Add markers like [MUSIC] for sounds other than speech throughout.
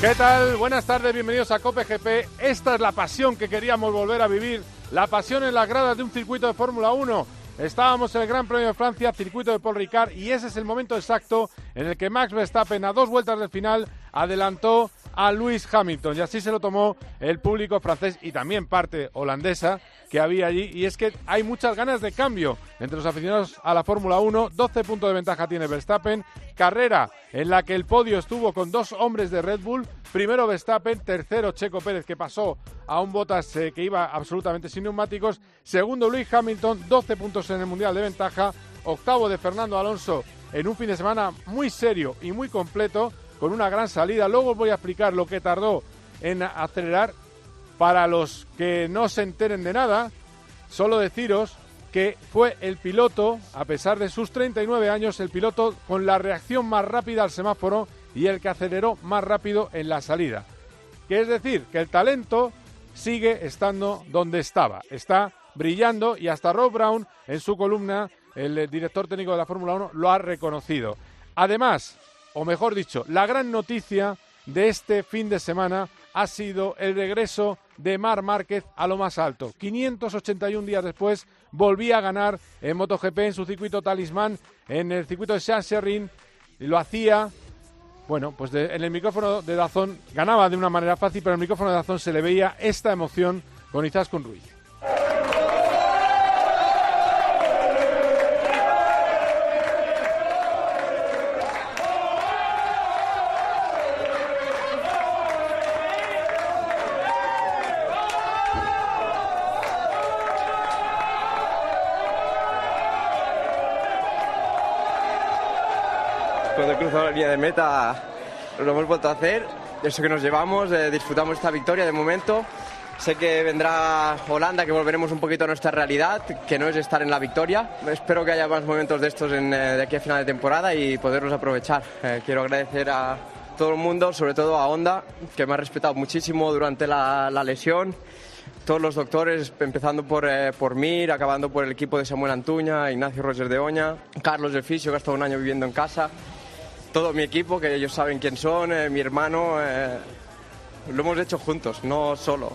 ¿Qué tal? Buenas tardes, bienvenidos a Cope GP. Esta es la pasión que queríamos volver a vivir, la pasión en las gradas de un circuito de Fórmula 1. Estábamos en el Gran Premio de Francia, circuito de Paul Ricard, y ese es el momento exacto en el que Max Verstappen, a dos vueltas del final, adelantó a Lewis Hamilton. Y así se lo tomó el público francés y también parte holandesa que había allí. Y es que hay muchas ganas de cambio entre los aficionados a la Fórmula 1. 12 puntos de ventaja tiene Verstappen. Carrera en la que el podio estuvo con dos hombres de Red Bull. Primero Verstappen, tercero Checo Pérez que pasó a un Bottas eh, que iba absolutamente sin neumáticos. Segundo Lewis Hamilton, 12 puntos en el Mundial de ventaja. Octavo de Fernando Alonso en un fin de semana muy serio y muy completo con una gran salida. Luego os voy a explicar lo que tardó en acelerar. Para los que no se enteren de nada, solo deciros que fue el piloto, a pesar de sus 39 años, el piloto con la reacción más rápida al semáforo y el que aceleró más rápido en la salida. Que es decir, que el talento sigue estando donde estaba. Está brillando y hasta Rob Brown en su columna, el director técnico de la Fórmula 1, lo ha reconocido. Además, o mejor dicho, la gran noticia de este fin de semana ha sido el regreso de Mar Márquez a lo más alto. 581 días después volvía a ganar en MotoGP en su circuito talismán, en el circuito de Saint-Serrin, y lo hacía, bueno, pues en el micrófono de Dazón ganaba de una manera fácil, pero en el micrófono de Dazón se le veía esta emoción con Izaskun Ruiz. De meta lo hemos vuelto a hacer. Eso que nos llevamos, eh, disfrutamos esta victoria de momento. Sé que vendrá Holanda, que volveremos un poquito a nuestra realidad, que no es estar en la victoria. Espero que haya más momentos de estos en, eh, de aquí a final de temporada y poderlos aprovechar. Eh, quiero agradecer a todo el mundo, sobre todo a Honda, que me ha respetado muchísimo durante la, la lesión. Todos los doctores, empezando por, eh, por Mir, acabando por el equipo de Samuel Antuña, Ignacio Roger de Oña, Carlos del Fisio, que ha estado un año viviendo en casa todo mi equipo, que ellos saben quién son, eh, mi hermano, eh, lo hemos hecho juntos, no solo.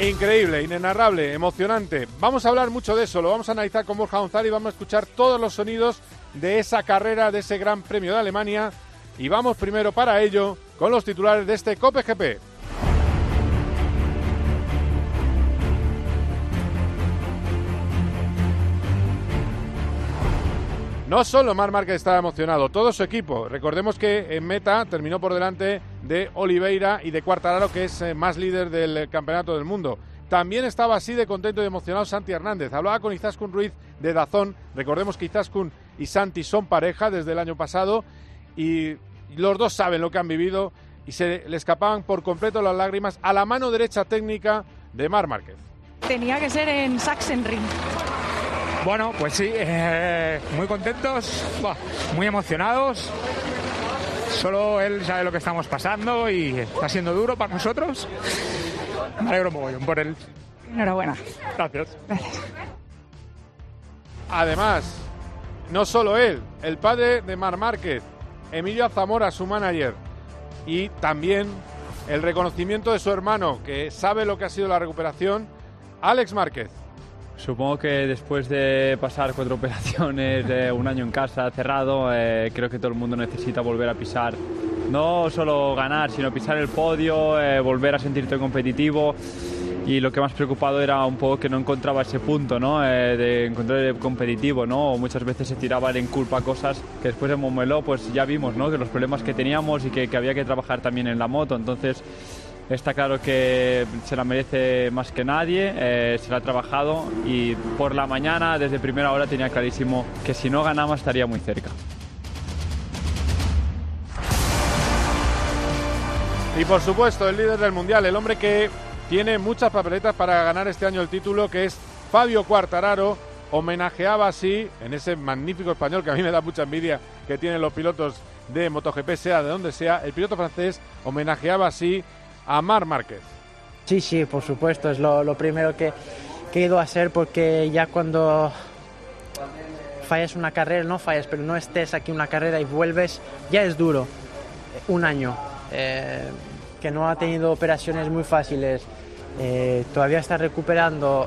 Increíble, inenarrable, emocionante. Vamos a hablar mucho de eso, lo vamos a analizar con Borja González y vamos a escuchar todos los sonidos de esa carrera, de ese Gran Premio de Alemania. Y vamos primero para ello con los titulares de este Cope GP. No solo Mar Márquez estaba emocionado, todo su equipo. Recordemos que en meta terminó por delante de Oliveira y de Cuartararo, que es eh, más líder del campeonato del mundo. También estaba así de contento y emocionado Santi Hernández. Hablaba con Izaskun Ruiz de Dazón. Recordemos que Izaskun y Santi son pareja desde el año pasado y los dos saben lo que han vivido y se le escapaban por completo las lágrimas a la mano derecha técnica de Mar Márquez. Tenía que ser en Sachsenring. Bueno, pues sí, eh, muy contentos, muy emocionados. Solo él sabe lo que estamos pasando y está siendo duro para nosotros. Me alegro mogollón por él. Enhorabuena. Gracias. Gracias. Además, no solo él, el padre de Mar Márquez, Emilio Zamora, su manager, y también el reconocimiento de su hermano, que sabe lo que ha sido la recuperación, Alex Márquez. Supongo que después de pasar cuatro [LAUGHS] operaciones, de un año en casa cerrado, eh, creo que todo el mundo necesita volver a pisar, no solo ganar, sino pisar el podio, eh, volver a sentirte competitivo. Y lo que más preocupado era un poco que no encontraba ese punto, ¿no? Eh, de encontrar el competitivo, ¿no? Muchas veces se tiraban en culpa cosas que después en Montmeló, pues ya vimos, ¿no? Que los problemas que teníamos y que, que había que trabajar también en la moto. Entonces, Está claro que se la merece más que nadie, eh, se la ha trabajado y por la mañana, desde primera hora, tenía clarísimo que si no ganaba estaría muy cerca. Y por supuesto, el líder del Mundial, el hombre que tiene muchas papeletas para ganar este año el título, que es Fabio Quartararo, homenajeaba así, en ese magnífico español que a mí me da mucha envidia que tienen los pilotos de MotoGP, sea de donde sea, el piloto francés homenajeaba así a Mar Márquez. Sí, sí, por supuesto, es lo, primero que, que he ido a hacer porque ya cuando fallas una carrera, no fallas, pero no estés aquí una carrera y vuelves, ya es duro. Un año. Eh, que no ha tenido operaciones muy fáciles, eh, todavía está recuperando,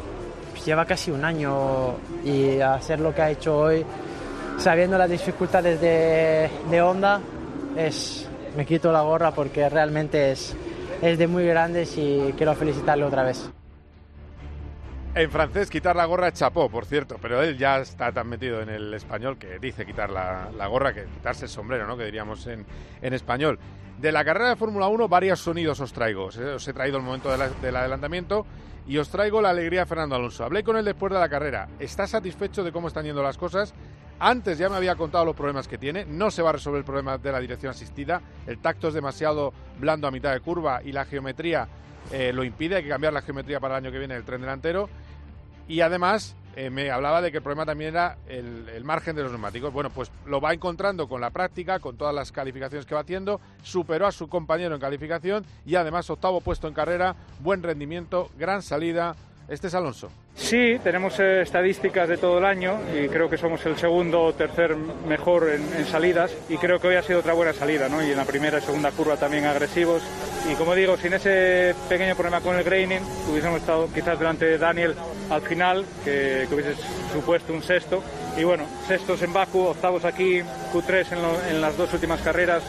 pues lleva casi un año y hacer lo que ha hecho hoy, sabiendo las dificultades de, de Honda, es, me quito la gorra porque realmente es, es de muy grandes y quiero felicitarle otra vez. En francés, quitar la gorra es chapó, por cierto, pero él ya está tan metido en el español que dice quitar la, la gorra que quitarse el sombrero, ¿no? Que diríamos en, en español. De la carrera de Fórmula 1, varios sonidos os traigo. Os he traído el momento del adelantamiento y os traigo la alegría de Fernando Alonso. Hablé con él después de la carrera. Está satisfecho de cómo están yendo las cosas. Antes ya me había contado los problemas que tiene. No se va a resolver el problema de la dirección asistida. El tacto es demasiado blando a mitad de curva y la geometría eh, lo impide. Hay que cambiar la geometría para el año que viene del tren delantero. Y además eh, me hablaba de que el problema también era el, margen de los neumáticos. Bueno, pues lo va encontrando con la práctica, con todas las calificaciones que va haciendo, superó a su compañero en calificación y además octavo puesto en carrera, buen rendimiento, gran salida. Este es Alonso. Sí, tenemos eh, estadísticas de todo el año y creo que somos el segundo o tercer mejor en, salidas y creo que hoy ha sido otra buena salida, ¿no? Y en la primera y segunda curva también agresivos y como digo, sin ese pequeño problema con el graining, hubiésemos estado quizás delante de Daniel al final, que, hubiese supuesto un sexto. Y bueno, sextos en Baku, octavos aquí, Q3 en, en las dos últimas carreras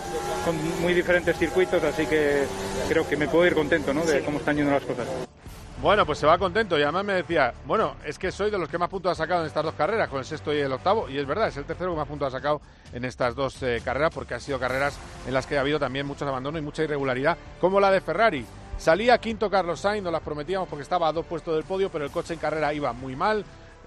con muy diferentes circuitos, así que creo que me puedo ir contento ¿no? de cómo están yendo las cosas. Bueno, pues se va contento y además me decía, bueno, es que soy de los que más puntos ha sacado en estas dos carreras, con el sexto y el octavo, y es verdad, es el tercero que más puntos ha sacado en estas dos eh, carreras, porque han sido carreras en las que ha habido también muchos abandonos y mucha irregularidad, como la de Ferrari. Salía quinto Carlos Sainz, nos las prometíamos porque estaba a dos puestos del podio, pero el coche en carrera iba muy mal.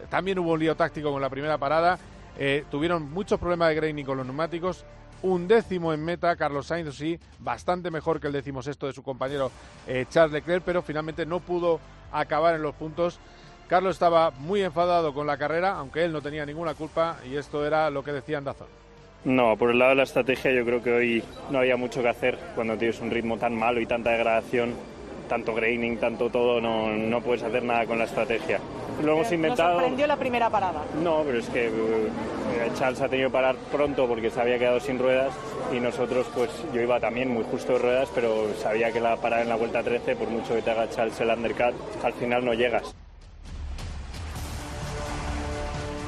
También hubo un lío táctico con la primera parada. Eh, tuvieron muchos problemas de graining con los neumáticos un décimo en meta, Carlos Sainz sí, bastante mejor que el décimo sexto de su compañero eh, Charles Leclerc, pero finalmente no pudo acabar en los puntos. Carlos estaba muy enfadado con la carrera, aunque él no tenía ninguna culpa, y esto era lo que decía Andazón. No, por el lado de la estrategia yo creo que hoy no había mucho que hacer cuando tienes un ritmo tan malo y tanta degradación, tanto graining, tanto todo, no, no puedes hacer nada con la estrategia. Lo hemos inventado. ¿No sorprendió la primera parada? No, pero es que eh, Charles ha tenido que parar pronto porque se había quedado sin ruedas y nosotros, pues yo iba también muy justo de ruedas, pero sabía que la parada en la vuelta 13, por mucho que te haga Charles el undercut, al final no llegas.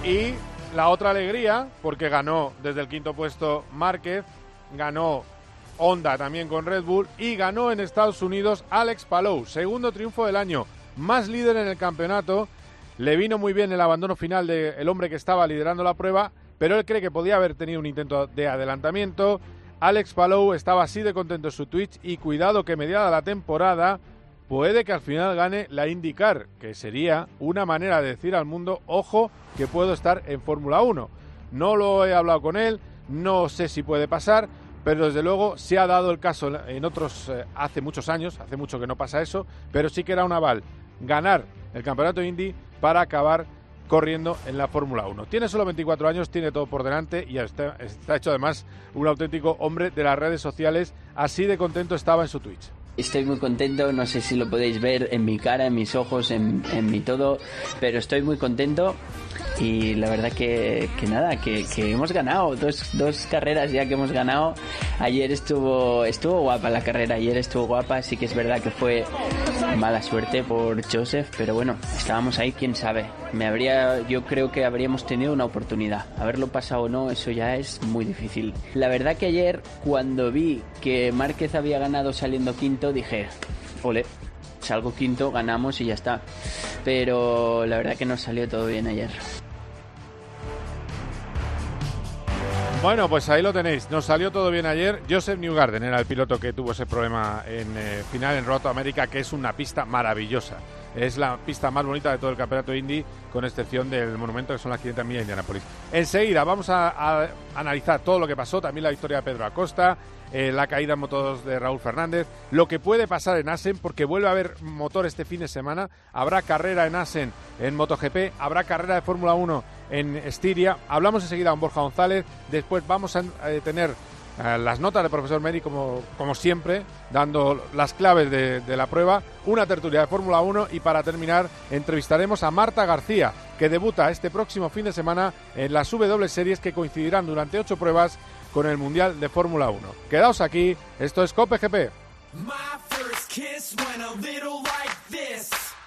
Y la otra alegría, porque ganó desde el quinto puesto Márquez, ganó Honda también con Red Bull y ganó en Estados Unidos Alex Palou, segundo triunfo del año, más líder en el campeonato. Le vino muy bien el abandono final del hombre que estaba liderando la prueba pero él cree que podía haber tenido un intento de adelantamiento. Alex Palou estaba así de contento en su Twitch y cuidado que mediada la temporada puede que al final gane la IndyCar, que sería una manera de decir al mundo, ojo, que puedo estar en Fórmula 1. No lo he hablado con él, no sé si puede pasar, pero desde luego se ha dado el caso en otros eh, hace muchos años, hace mucho que no pasa eso, pero sí que era un aval ganar el campeonato Indy para acabar corriendo en la Fórmula 1. Tiene solo 24 años, tiene todo por delante y está, hecho además un auténtico hombre de las redes sociales. Así de contento estaba en su Twitch. Estoy muy contento, no sé si lo podéis ver en mi cara, en mis ojos, en mi todo, pero estoy muy contento y la verdad que, que nada, que, que, hemos ganado, dos, dos carreras ya que hemos ganado. Ayer estuvo, estuvo guapa la carrera, ayer estuvo guapa, sí que es verdad que fue mala suerte por Joseph, pero bueno, estábamos ahí, quién sabe. Me habría, yo creo que habríamos tenido una oportunidad. Haberlo pasado o no, eso ya es muy difícil. La verdad que ayer, cuando vi que Márquez había ganado saliendo quinto, dije, ole, salgo quinto, ganamos y ya está. Pero la verdad que no salió todo bien ayer. Bueno, pues ahí lo tenéis. Nos salió todo bien ayer. Joseph Newgarden era el piloto que tuvo ese problema en eh, final en Roto América, que es una pista maravillosa. es la pista más bonita de todo el campeonato Indy, con excepción del monumento que son las 500 millas de Indianapolis. Enseguida vamos a, analizar todo lo que pasó, también la victoria de Pedro Acosta, eh, la caída en motos de Raúl Fernández, lo que puede pasar en Asen, porque vuelve a haber motor este fin de semana, habrá carrera en Asen en MotoGP, habrá carrera de Fórmula 1 en Estiria, hablamos enseguida con Borja González, después vamos a eh, tener eh, las notas del profesor Meri, como, como siempre, dando las claves de, la prueba, una tertulia de Fórmula 1 y para terminar entrevistaremos a Marta García, que debuta este próximo fin de semana en las W Series que coincidirán durante ocho pruebas con el Mundial de Fórmula 1. Quedaos aquí, esto es Cope GP.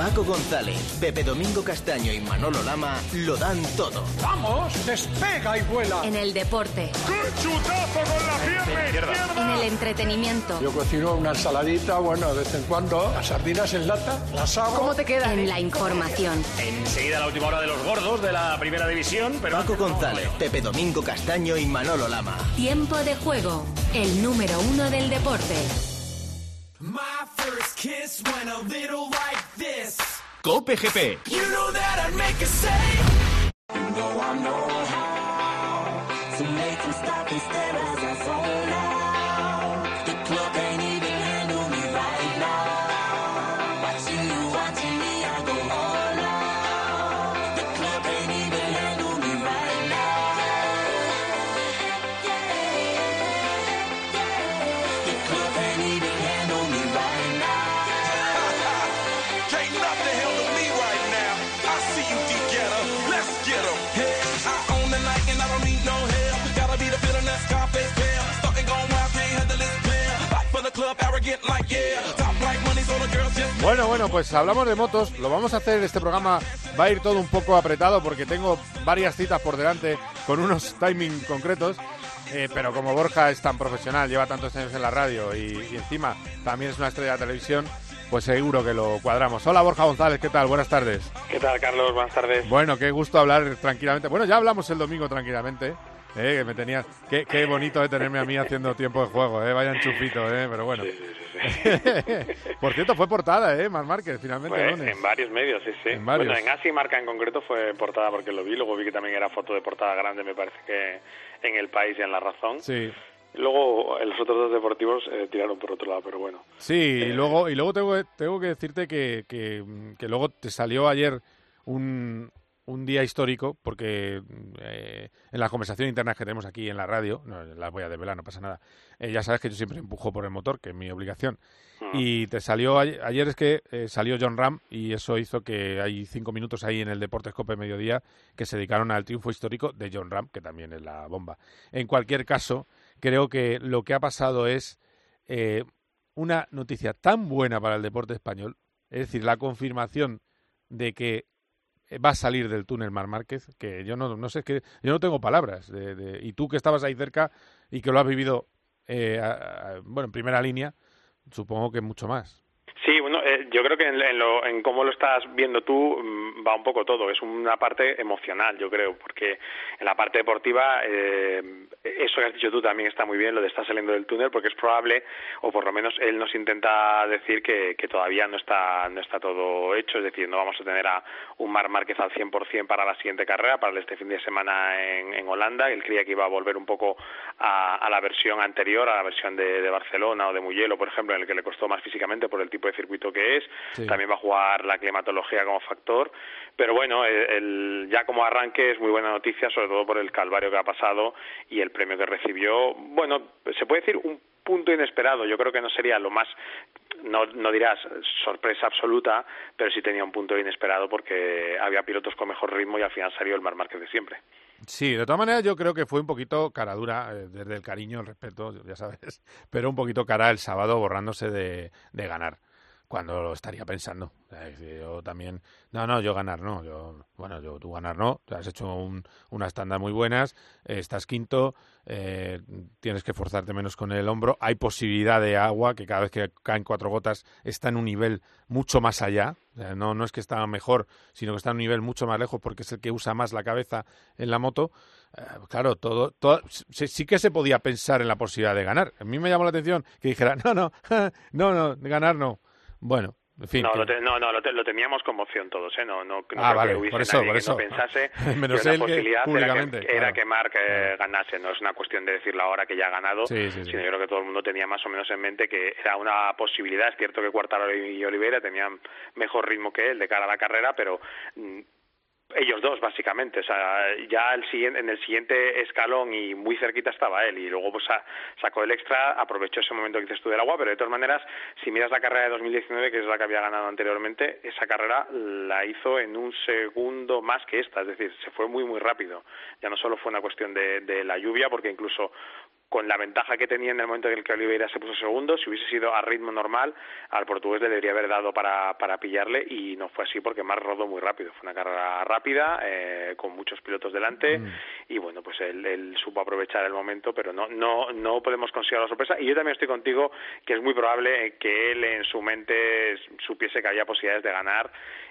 Paco González, Pepe Domingo Castaño y Manolo Lama lo dan todo. ¡Vamos! ¡Despega y vuela! En el deporte. ¡Qué chutazo con la pierna izquierda! En el entretenimiento. Yo cocino una ensaladita, bueno, de vez en cuando. Las sardinas en lata, las hago. ¿Cómo te queda? En la información. Enseguida la última hora de los gordos de la primera división, pero... Paco González, Pepe Domingo Castaño y Manolo Lama. Tiempo de juego. El número uno del deporte. My first kiss went a little like this. Cope GP. You know that I'd make a say. You know I know how to make them stop and stare as I zone out. The club ain't Bueno, pues hablamos de motos. Lo vamos a hacer, este programa va a ir todo un poco apretado porque tengo varias citas por delante con unos [LAUGHS] timing concretos. Eh, pero como Borja es tan profesional, lleva tantos años en la radio y, y encima también es una estrella de televisión, pues seguro que lo cuadramos. Hola Borja González, ¿qué tal? Buenas tardes. ¿Qué tal, Carlos? Buenas tardes. Bueno, qué gusto hablar tranquilamente. Bueno, ya hablamos el domingo tranquilamente. Eh, que me tenías... Qué, qué bonito de tenerme a mí haciendo tiempo de juego, eh. Vaya enchufito, eh. Pero bueno. [LAUGHS] Por cierto, fue portada, eh, Mar Márquez, finalmente. Pues, lunes. en varios medios, sí, sí. En varios. Bueno, en Asi Marca en concreto fue portada porque lo vi, luego vi que también era foto de portada grande, me parece que en El País y en La Razón. Sí. Luego eh, los otros dos deportivos eh, tiraron por otro lado, pero bueno. Sí, y luego, y luego tengo, que- tengo que decirte que, que, que luego te salió ayer un, un día histórico, porque eh, en las conversaciones internas que tenemos aquí en la radio, no las voy a desvelar, no pasa nada, eh, ya sabes que yo siempre empujo por el motor, que es mi obligación. Y te salió ayer, ayer es que eh, salió John Ram y eso hizo que hay cinco minutos ahí en el Deportes Cope Mediodía que se dedicaron al triunfo histórico de John Ram, que también es la bomba. En cualquier caso, creo que lo que ha pasado es una noticia tan buena para el deporte español, es decir, la confirmación de que va a salir del túnel Mar Márquez, que yo no, no sé, que yo no tengo palabras. De, de- y tú que estabas ahí cerca y que lo has vivido, eh, a- bueno, en primera línea, supongo que mucho más. Sí, bueno, eh, yo creo que en, en lo, en cómo lo estás viendo tú mm, va un poco todo. Es una parte emocional, yo creo, porque en la parte deportiva eh, eso que has dicho tú también está muy bien, lo de estar saliendo del túnel, porque es probable, o por lo menos él nos intenta decir que, que todavía no está no está todo hecho, es decir, no vamos a tener a un Mar Márquez al 100% para la siguiente carrera, para este fin de semana en, Holanda. Él creía que iba a volver un poco a, a la versión anterior, a la versión de, de Barcelona o de Mugello, por ejemplo, en el que le costó más físicamente por el tipo de circuito que es. Sí. También va a jugar la climatología como factor. Pero bueno, el, el- ya como arranque es muy buena noticia, sobre todo por el calvario que ha pasado y el premio que recibió. Bueno, se puede decir un punto inesperado. Yo creo que no sería lo más, no, no dirás sorpresa absoluta, pero sí tenía un punto inesperado porque había pilotos con mejor ritmo y al final salió el Mar Márquez de siempre. Sí, de todas maneras yo creo que fue un poquito cara dura, eh, desde el cariño, el respeto, ya sabes, [LAUGHS] pero un poquito cara el sábado borrándose de, de ganar, cuando lo estaría pensando. Yo también, no, no, yo ganar no, yo, bueno, yo tú ganar no, has hecho un, unas tandas muy buenas, eh, estás quinto, eh, tienes que forzarte menos con el hombro, hay posibilidad de agua, que cada vez que caen cuatro gotas está en un nivel mucho más allá, no, no es que está mejor, sino que está en un nivel mucho más lejos porque es el que usa más la cabeza en la moto. eh, claro, todo, todo sí, sí, que se podía pensar en la posibilidad de ganar. A mí me llamó la atención que dijera, [LAUGHS] no, no, [LAUGHS] no, no, ganar no. Bueno, en fin, no, que... lo te, no, no, lo, te, lo, teníamos como opción todos, ¿eh? No, no, no ah, vale, que hubiese por eso, nadie por que eso. no pensase [LAUGHS] Menos que una posibilidad que era que, era que Marc eh, ganase. No es una cuestión de decirlo ahora que ya ha ganado, Sí, sí, sí. sino yo creo que todo el mundo tenía más o menos en mente que era una posibilidad. Es cierto que Quartararo y Oliveira tenían mejor ritmo que él de cara a la carrera, pero mm, ellos dos básicamente. O sea ya el siguiente, en el siguiente escalón y muy cerquita estaba él y luego pues sa- sacó el extra aprovechó ese momento que dices tú del agua pero de todas maneras si miras la carrera de 2019 que es la que había ganado anteriormente esa carrera la hizo en un segundo más que esta es decir se fue muy muy rápido. Ya no solo fue una cuestión de, de la lluvia porque incluso con la ventaja que tenía en el momento en el que Oliveira se puso segundo, si hubiese sido a ritmo normal, al portugués le debería haber dado para, para pillarle y no fue así porque Marc rodó muy rápido. Fue una carrera rápida, eh, con muchos pilotos delante y bueno, pues él, él supo aprovechar el momento, pero no, no, no podemos considerar la sorpresa. Y yo también estoy contigo que es muy probable que él en su mente supiese que había posibilidades de ganar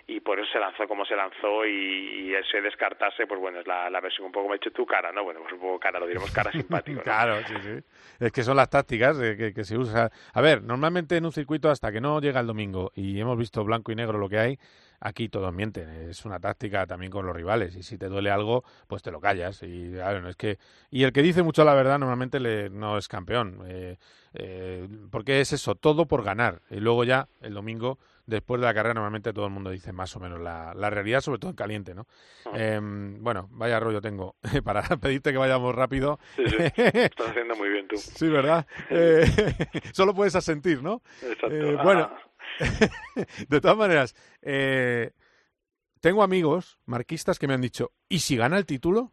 y por eso se lanzó como se lanzó y, y ese descartarse, pues bueno, es la, la versión un poco, me he hecho tu cara, ¿no? Bueno, pues un poco cara, lo diremos cara [LAUGHS] simpático. ¿no? Claro, sí, sí. Es que son las tácticas eh, que, se usan. A ver, normalmente en un circuito hasta que no llega el domingo y hemos visto blanco y negro lo que hay, aquí todos mienten. Es una táctica también con los rivales y si te duele algo, pues te lo callas. Y no es que y el que dice mucho la verdad normalmente le, no es campeón. Eh, eh, porque es eso, todo por ganar. Y luego ya el domingo después de la carrera normalmente todo el mundo dice más o menos la, la realidad, sobre todo en caliente, ¿no? Eh, bueno, vaya rollo tengo [LAUGHS] para pedirte que vayamos rápido. Sí, sí. [LAUGHS] Estás haciendo muy bien tú. Sí, ¿verdad? Eh, [LAUGHS] solo puedes asentir, ¿no? Exacto. Eh, Ah. bueno, de todas maneras, eh, tengo amigos marquistas que me han dicho, ¿y si gana el título?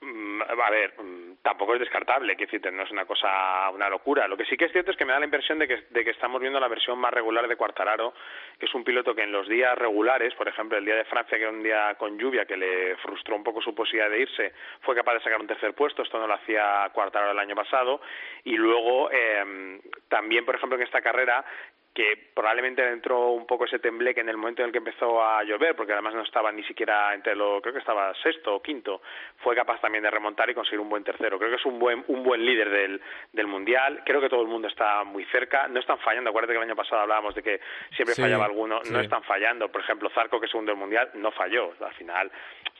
Mm, A ver, mm, tampoco es descartable, que no es una cosa, una locura. Lo que sí que es cierto es que me da la impresión de que, de que estamos viendo la versión más regular de Quartararo, que es un piloto que en los días regulares, por ejemplo, el día de Francia, que era un día con lluvia, que le frustró un poco su posibilidad de irse, fue capaz de sacar un tercer puesto, esto no lo hacía Quartararo el año pasado, y luego eh, también, por ejemplo, en esta carrera, que probablemente le entró un poco ese tembleque en el momento en el que empezó a llover, porque además no estaba ni siquiera entre lo, creo que estaba sexto o quinto, fue capaz también de remontar y conseguir un buen tercero. Creo que es un buen, un buen líder del, del mundial. Creo que todo el mundo está muy cerca. No están fallando. Acuérdate que el año pasado hablábamos de que siempre Sí, fallaba alguno. sí. No están fallando. Por ejemplo, Zarco, que es segundo del mundial, no falló. Al final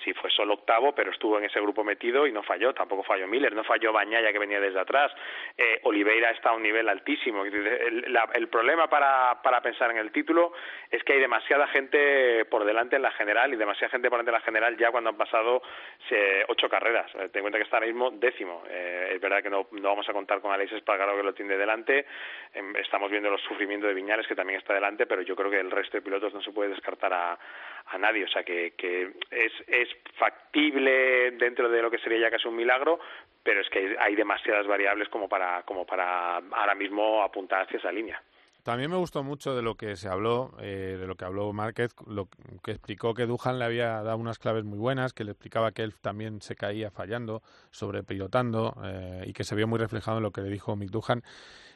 sí fue solo octavo, pero estuvo en ese grupo metido y no falló. Tampoco falló Miller, no falló Bañaya, que venía desde atrás. Eh, Oliveira está a un nivel altísimo. El, el problema para, para pensar en el título es que hay demasiada gente por delante en la general y demasiada gente por delante en la general ya cuando han pasado se- ocho carreras. Eh, Ten en cuenta que está ahora mismo décimo. Eh, es verdad que no, vamos a contar con Alex Espargaro que lo tiene delante. Em, estamos viendo los sufrimientos de Viñales que también está delante, pero yo creo que el resto de pilotos no se puede descartar a, a nadie. O sea que, que es, es factible dentro de lo que sería ya casi un milagro, pero es que hay demasiadas variables como para, como para ahora mismo apuntar hacia esa línea. También me gustó mucho de lo que se habló, eh, de lo que habló Márquez, lo que explicó que Duhan le había dado unas claves muy buenas, que le explicaba que él también se caía fallando, sobrepilotando, eh, y que se vio muy reflejado en lo que le dijo Mick Duhan.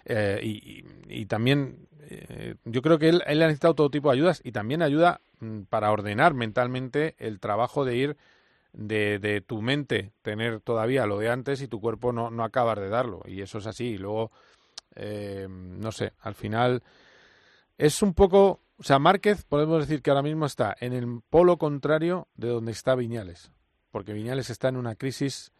Eh, y, y- también eh, yo creo que él, él ha necesitado todo tipo de ayudas y también ayuda mm, para ordenar mentalmente el trabajo de ir de, de tu mente, tener todavía lo de antes y tu cuerpo no, no acabar de darlo. Y eso es así. Y luego eh, no sé, al final es un poco, o sea, Márquez podemos decir que ahora mismo está en el polo contrario de donde está Viñales, porque Viñales está en una crisis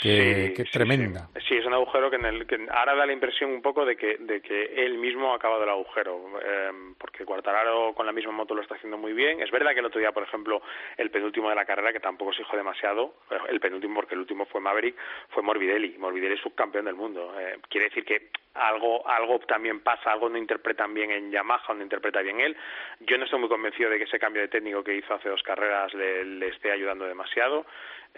que, Sí, tremenda. Sí, es un agujero que, en el, que ahora da la impresión un poco de que, de que él mismo ha acabado el agujero, eh, porque Quartararo con la misma moto lo está haciendo muy bien. Es verdad que el otro día, por ejemplo, el penúltimo de la carrera, que tampoco se dijo demasiado, eh, el penúltimo porque el último fue Maverick, fue Morbidelli. Morbidelli es subcampeón del mundo. Eh, quiere decir que algo, algo también pasa, algo no interpretan bien en Yamaha, no interpreta bien él. Yo no estoy muy convencido de que ese cambio de técnico que hizo hace dos carreras le, le esté ayudando demasiado.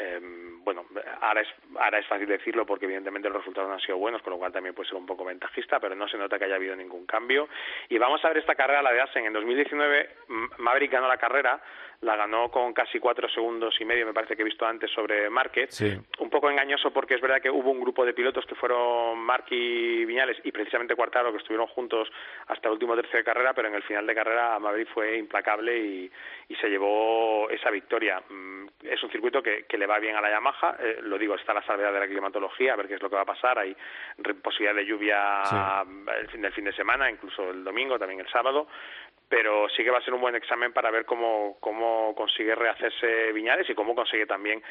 Eh, bueno, ahora es, ahora es fácil decirlo porque evidentemente los resultados no han sido buenos, con lo cual también puede ser un poco ventajista, pero no se nota que haya habido ningún cambio. Y vamos a ver esta carrera, la de Asen. En 2019 M- Maverick ganó la carrera, la ganó con casi cuatro segundos y medio, me parece que he visto antes sobre Márquez. Sí. Un poco engañoso porque es verdad que hubo un grupo de pilotos que fueron Marc y Viñales y precisamente Cuartaro que estuvieron juntos hasta el último tercio de carrera, pero en el final de carrera Maverick fue implacable y, y se llevó esa victoria. Mm, Es un circuito que, que le va bien a la Yamaha. Eh, lo digo, está la salvedad de la climatología, a ver qué es lo que va a pasar. Hay posibilidad de lluvia el fin del fin de semana, incluso el domingo, también el sábado pero sí que va a ser un buen examen para ver cómo, cómo consigue rehacerse Viñales y cómo consigue también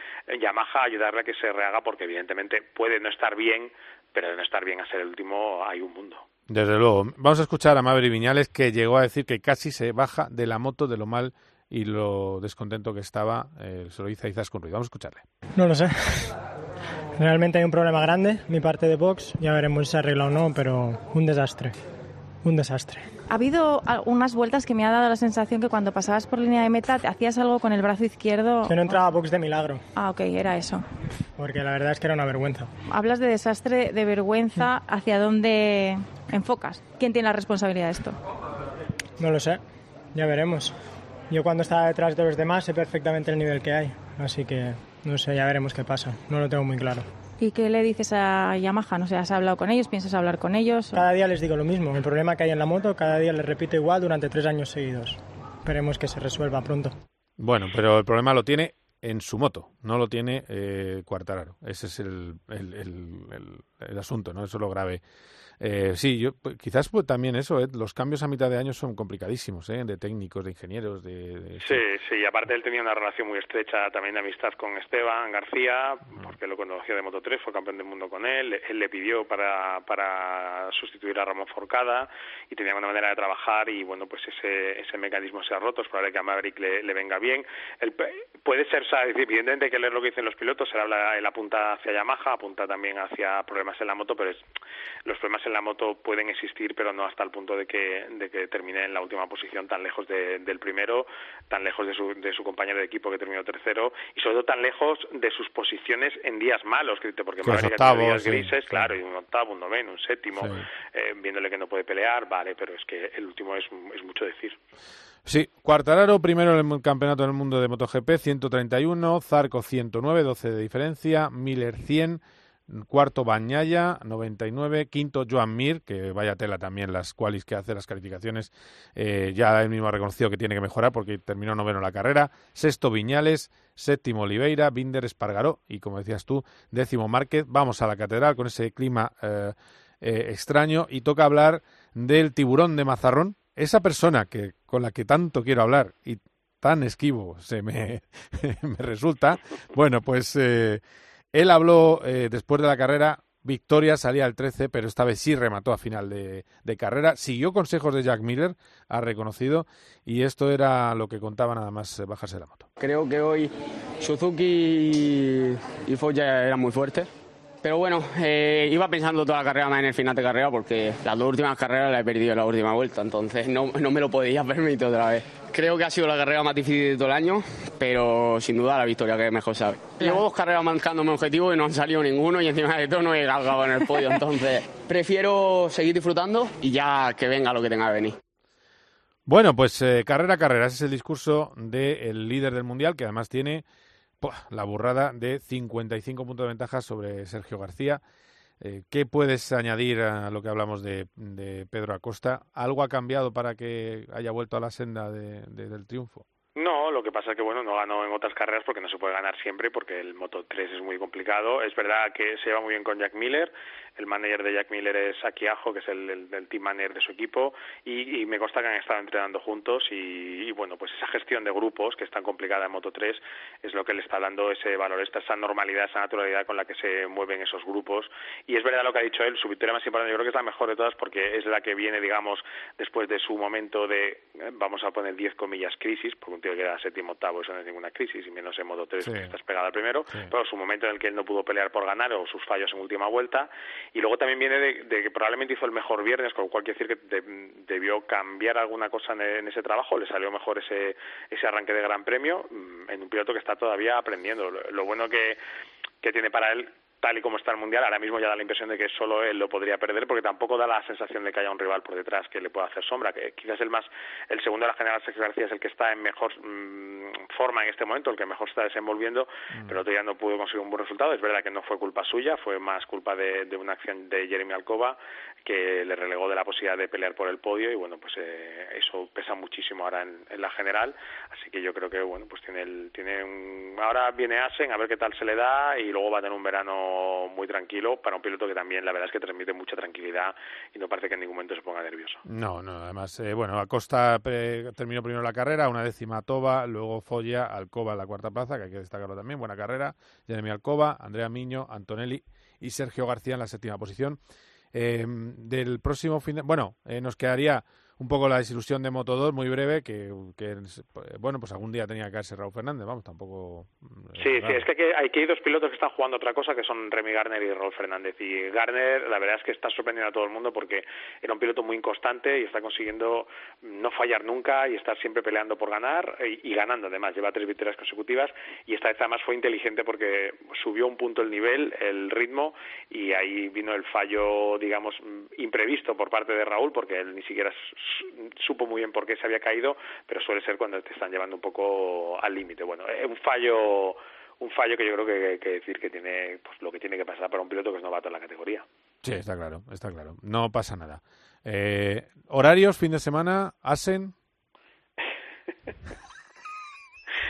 Yamaha ayudarle a que se rehaga, porque evidentemente puede no estar bien, pero de no estar bien a ser el último hay un mundo. Desde luego. Vamos a escuchar a Maverick Viñales que llegó a decir que casi se baja de la moto de lo mal y lo descontento que estaba. Eh, se lo dice a con ruido. Vamos a escucharle. No lo sé. Realmente hay un problema grande. Mi parte de box, ya veremos si se arregla o no, pero un desastre. Un desastre. Ha habido algunas vueltas que me ha dado la sensación que cuando pasabas por línea de meta te hacías algo con el brazo izquierdo. Que no entraba a box de milagro. Ah, ok, era eso. Porque la verdad es que era una vergüenza. Hablas de desastre, de vergüenza. ¿Hacia dónde enfocas? ¿Quién tiene la responsabilidad de esto? No lo sé. Ya veremos. Yo cuando estaba detrás de los demás sé perfectamente el nivel que hay. Así que no sé, ya veremos qué pasa. No lo tengo muy claro. ¿Y qué le dices a Yamaha? No sé, ¿has hablado con ellos? ¿Piensas hablar con ellos? Cada día les digo lo mismo. El problema que hay en la moto, cada día les repito igual durante tres años seguidos. Esperemos que se resuelva pronto. Bueno, pero el problema lo tiene en su moto, no lo tiene eh, Cuartararo. Ese es el, el, el, el, asunto, ¿no? Eso es lo grave eh, sí, yo, pues, quizás pues, también eso, ¿eh? los cambios a mitad de año son complicadísimos, ¿eh? de técnicos, de ingenieros. De, Sí, sí, aparte él tenía una relación muy estrecha también de amistad con Esteban García, porque lo conoció de Moto 3, fue campeón del mundo con él, él le pidió para, para sustituir a Ramón Forcada y tenía una manera de trabajar y bueno, pues ese, ese mecanismo se ha roto, es probable que a Maverick le, le venga bien. El, puede ser, evidentemente que leer lo que dicen los pilotos, él habla, él apunta hacia Yamaha, apunta también hacia problemas en la moto, pero es, los problemas en la moto pueden existir, pero no hasta el punto de que, de que termine en la última posición tan lejos del primero, tan lejos de su, de su compañero de equipo que terminó tercero y sobre todo tan lejos de sus posiciones en días malos, porque sí, octavos, días grises, claro, y un octavo, un noveno, un séptimo, eh, viéndole que no puede pelear, vale, pero es que el último es, es mucho decir. Sí, Cuartararo primero en el campeonato del mundo de MotoGP, 131, Zarco 109, 12 de diferencia, Miller 100, Cuarto, Bañaya, 99. Quinto, Joan Mir, que vaya tela también las cualis que hace, las calificaciones. Eh, ya él mismo ha reconocido que tiene que mejorar porque terminó noveno la carrera. Sexto, Viñales. Séptimo, Oliveira. Binder, Espargaró. Y como decías tú, décimo, Márquez. Vamos a la catedral con ese clima eh, eh, extraño. Y toca hablar del tiburón de Mazarrón. Esa persona que, con la que tanto quiero hablar y tan esquivo se me [LAUGHS] resulta. Bueno, pues él habló eh, después de la carrera, victoria, salía al 13, pero esta vez sí remató a final de, carrera. Siguió consejos de Jack Miller, ha reconocido, y esto era lo que contaba nada más eh, bajarse de la moto. Creo que hoy Suzuki y Foya eran muy fuertes. Pero bueno, eh, iba pensando toda la carrera más en el final de carrera porque las dos últimas carreras las he perdido en la última vuelta, entonces no, no me lo podía [LAUGHS] permitir otra vez. Creo que ha sido la carrera más difícil de todo el año, pero sin duda la victoria que mejor sabe. Llevo dos carreras marcando mi objetivo y no han salido ninguno y encima de todo no he galgado en el podio, entonces [LAUGHS] prefiero seguir disfrutando y ya que venga lo que tenga que venir. Bueno, pues eh, carrera a carrera, ese es el discurso del líder del Mundial, que además tiene la burrada de 55 puntos de ventaja sobre Sergio García. Eh, ¿Qué puedes añadir a lo que hablamos de, Pedro Acosta? ¿Algo ha cambiado para que haya vuelto a la senda del triunfo? No, lo que pasa es que bueno, no ganó en otras carreras porque no se puede ganar siempre porque el Moto 3 es muy complicado. Es verdad que se va muy bien con Jack Miller, el manager de Jack Miller es Aki Ajo, que es el, team manager de su equipo, y, me consta que han estado entrenando juntos y, bueno, pues esa gestión de grupos, que es tan complicada en Moto 3, es lo que le está dando ese valor, esta, esa normalidad, esa naturalidad con la que se mueven esos grupos. Y es verdad lo que ha dicho él, su victoria más importante yo creo que es la mejor de todas porque es la que viene, digamos, después de su momento de, eh, vamos a poner 10 comillas, crisis, porque un tío que era séptimo octavo, eso no es ninguna crisis, y menos en Moto 3 que estás pegado al primero, pero su momento en el que él no pudo pelear por ganar o sus fallos en última vuelta, y luego también viene de, que probablemente hizo el mejor viernes, con lo cual quiere decir que debió cambiar alguna cosa en, ese trabajo, le salió mejor ese, ese arranque de Gran Premio mm, en un piloto que está todavía aprendiendo. Lo, bueno que, que tiene para él tal y como está el Mundial, ahora mismo ya da la impresión de que solo él lo podría perder porque tampoco da la sensación de que haya un rival por detrás que le pueda hacer sombra, que quizás el más, el segundo de la general Sergio García es el que está en mejor mm, forma en este momento, el que mejor está desenvolviendo, pero todavía no pudo conseguir un buen resultado. Es verdad que no fue culpa suya, fue más culpa de, de una acción de Jeremy Alcoba que le relegó de la posibilidad de pelear por el podio y bueno, pues eh, eso pesa muchísimo ahora en, en la general, así que yo creo que bueno, pues tiene el, tiene un, ahora viene Asen a ver qué tal se le da y luego va a tener un verano muy tranquilo para un piloto que también la verdad es que transmite mucha tranquilidad y no parece que en ningún momento se ponga nervioso. No, no, además, eh, bueno, Acosta eh, terminó primero la carrera, una décima Toba, luego Folla, Alcoba en la cuarta plaza, que hay que destacarlo también, buena carrera, Jeremy Alcoba, Andrea Miño, Antonelli y Sergio García en la séptima posición. Eh, del próximo fin. Bueno, nos quedaría un poco la desilusión de Moto2, muy breve, que, que, bueno, pues algún día tenía que caerse Raúl Fernández, vamos, tampoco... Sí, sí, es que hay, dos pilotos que están jugando otra cosa, que son Remy Garner y Raúl Fernández. Y Garner, la verdad es que está sorprendiendo a todo el mundo porque era un piloto muy inconstante y está consiguiendo no fallar nunca y estar siempre peleando por ganar y, y ganando además. Lleva tres victorias consecutivas y esta vez además fue inteligente porque subió un punto el nivel, el ritmo y ahí vino el fallo, digamos, imprevisto por parte de Raúl porque él ni siquiera supo muy bien por qué se había caído, pero suele ser cuando te están llevando un poco al límite. Bueno, es un fallo un fallo que yo creo que que decir que tiene pues lo que tiene que pasar para un piloto que es novato en la categoría. Sí, está claro, está claro. No pasa nada. Eh, horarios, fin de semana, Asen. [LAUGHS]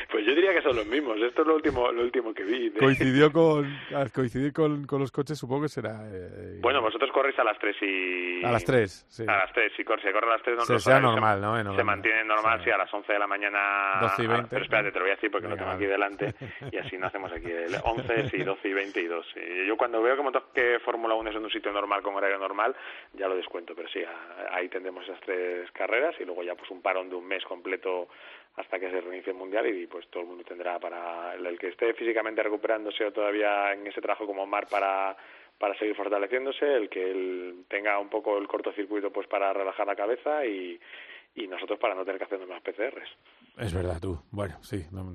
Pues yo diría que son los mismos. Esto es lo último, lo último que vi. De... Coincidió con, coincidir con, con, los coches, supongo que será. Eh, bueno, vosotros corréis a las 3 y. A las 3, sí. A las 3, si corre, si corre a las 3, no se, sea normal, se, ¿no? Se mantiene normal, sí. sí, a las 11 de la mañana. 12 y 20. Pero espérate, te lo voy a decir porque Venga, lo tengo aquí delante [LAUGHS] y así no hacemos aquí. El 11, sí, 12 y 20 y 2. Y yo cuando veo que, que Fórmula 1 es en un sitio normal con horario normal, ya lo descuento, pero sí, ahí tendremos esas tres carreras y luego ya pues un parón de un mes completo hasta que se reinicie el mundial y pues todo el mundo tendrá para el que esté físicamente recuperándose o todavía en ese trabajo como Mar para para seguir fortaleciéndose, el que tenga un poco el cortocircuito pues para relajar la cabeza y, y nosotros para no tener que hacer más PCRs. Es verdad, tú. Bueno, sí, no,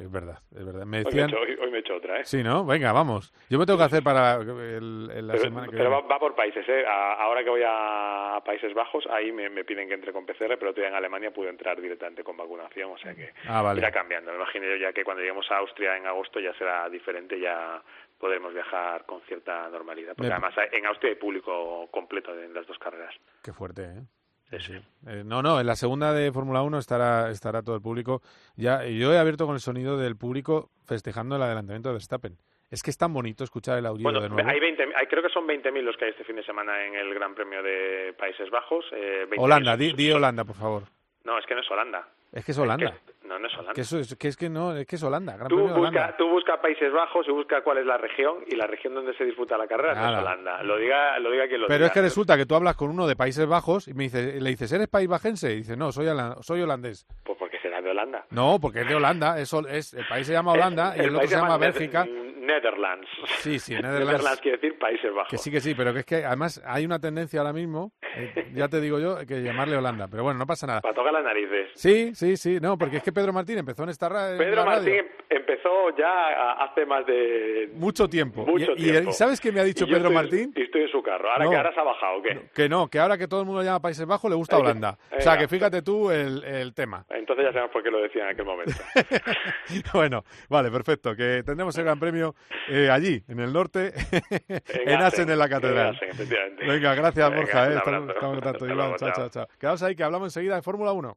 es verdad, es verdad. Me decían... hoy, me hecho, hoy, hoy, me he hecho otra, ¿eh? Sí, ¿no? Venga, vamos. Yo me tengo que hacer para el, el, la pero, semana que Pero viene. va, va, por países, ¿eh? A, ahora que voy a, Países Bajos, ahí me, me, piden que entre con PCR, pero todavía en Alemania puedo entrar directamente con vacunación, o sea que ah, vale. irá cambiando. Me imagino yo ya que cuando lleguemos a Austria en agosto ya será diferente, ya podremos viajar con cierta normalidad. Porque me... además en Austria hay público completo en las dos carreras. Qué fuerte, ¿eh? Sí, sí. Eh, no, no, en la segunda de Fórmula 1 estará, estará todo el público. Ya, yo he abierto con el sonido del público festejando el adelantamiento de Verstappen. Es que es tan bonito escuchar el audio bueno, de nuevo. Hay 20, hay, creo que son 20.000 los que hay este fin de semana en el Gran Premio de Países Bajos. Eh, Holanda, di, di Holanda, por favor. No, es que no es Holanda. Es que es Holanda. Es que, no, no es Holanda. Que, eso es, que es que no, es que es Holanda. Gran tú, busca, Holanda. tú busca Países Bajos y busca cuál es la región y la región donde se disputa la carrera Nada. no es Holanda. Lo diga, lo diga quien lo Pero diga. es que resulta que tú hablas con uno de Países Bajos y me dice, le dices, ¿eres país bajense? Y dice, no, soy, soy holandés. Pues porque será de Holanda. No, porque es de Holanda. Es, es, el país se llama [LAUGHS] Holanda el, y el, el otro se llama Bélgica. Netherlands. Sí, sí, [LAUGHS] Netherlands. Netherlands quiere decir Países Bajos. Que sí, que sí, pero que es que además hay una tendencia ahora mismo, eh, ya te digo yo, que llamarle Holanda. Pero bueno, no pasa nada. Para tocar las narices. Sí, sí, sí, no, porque es que Pedro Martín empezó en esta radio. Pedro Martín empezó ya hace más de. Mucho tiempo. Mucho y, tiempo. Y, ¿sabes qué me ha dicho y Pedro estoy, Martín? Y estoy en su carro. Ahora no, que ahora se ha bajado, ¿o qué? No, que no, que ahora que todo el mundo llama Países Bajos le gusta Holanda. Que, o sea, que fíjate tú el, el tema. Entonces ya sabemos por qué lo decía en aquel momento. [LAUGHS] bueno, vale, perfecto. Que tendremos el Gran Premio eh, allí, en el norte, [LAUGHS] en, en Asen, en la catedral. En Asen, Venga, gracias, Venga, Borja. Eh, estamos, estamos en contacto. Iván, chao, chao, chao. Quedaos ahí que hablamos enseguida de Fórmula 1.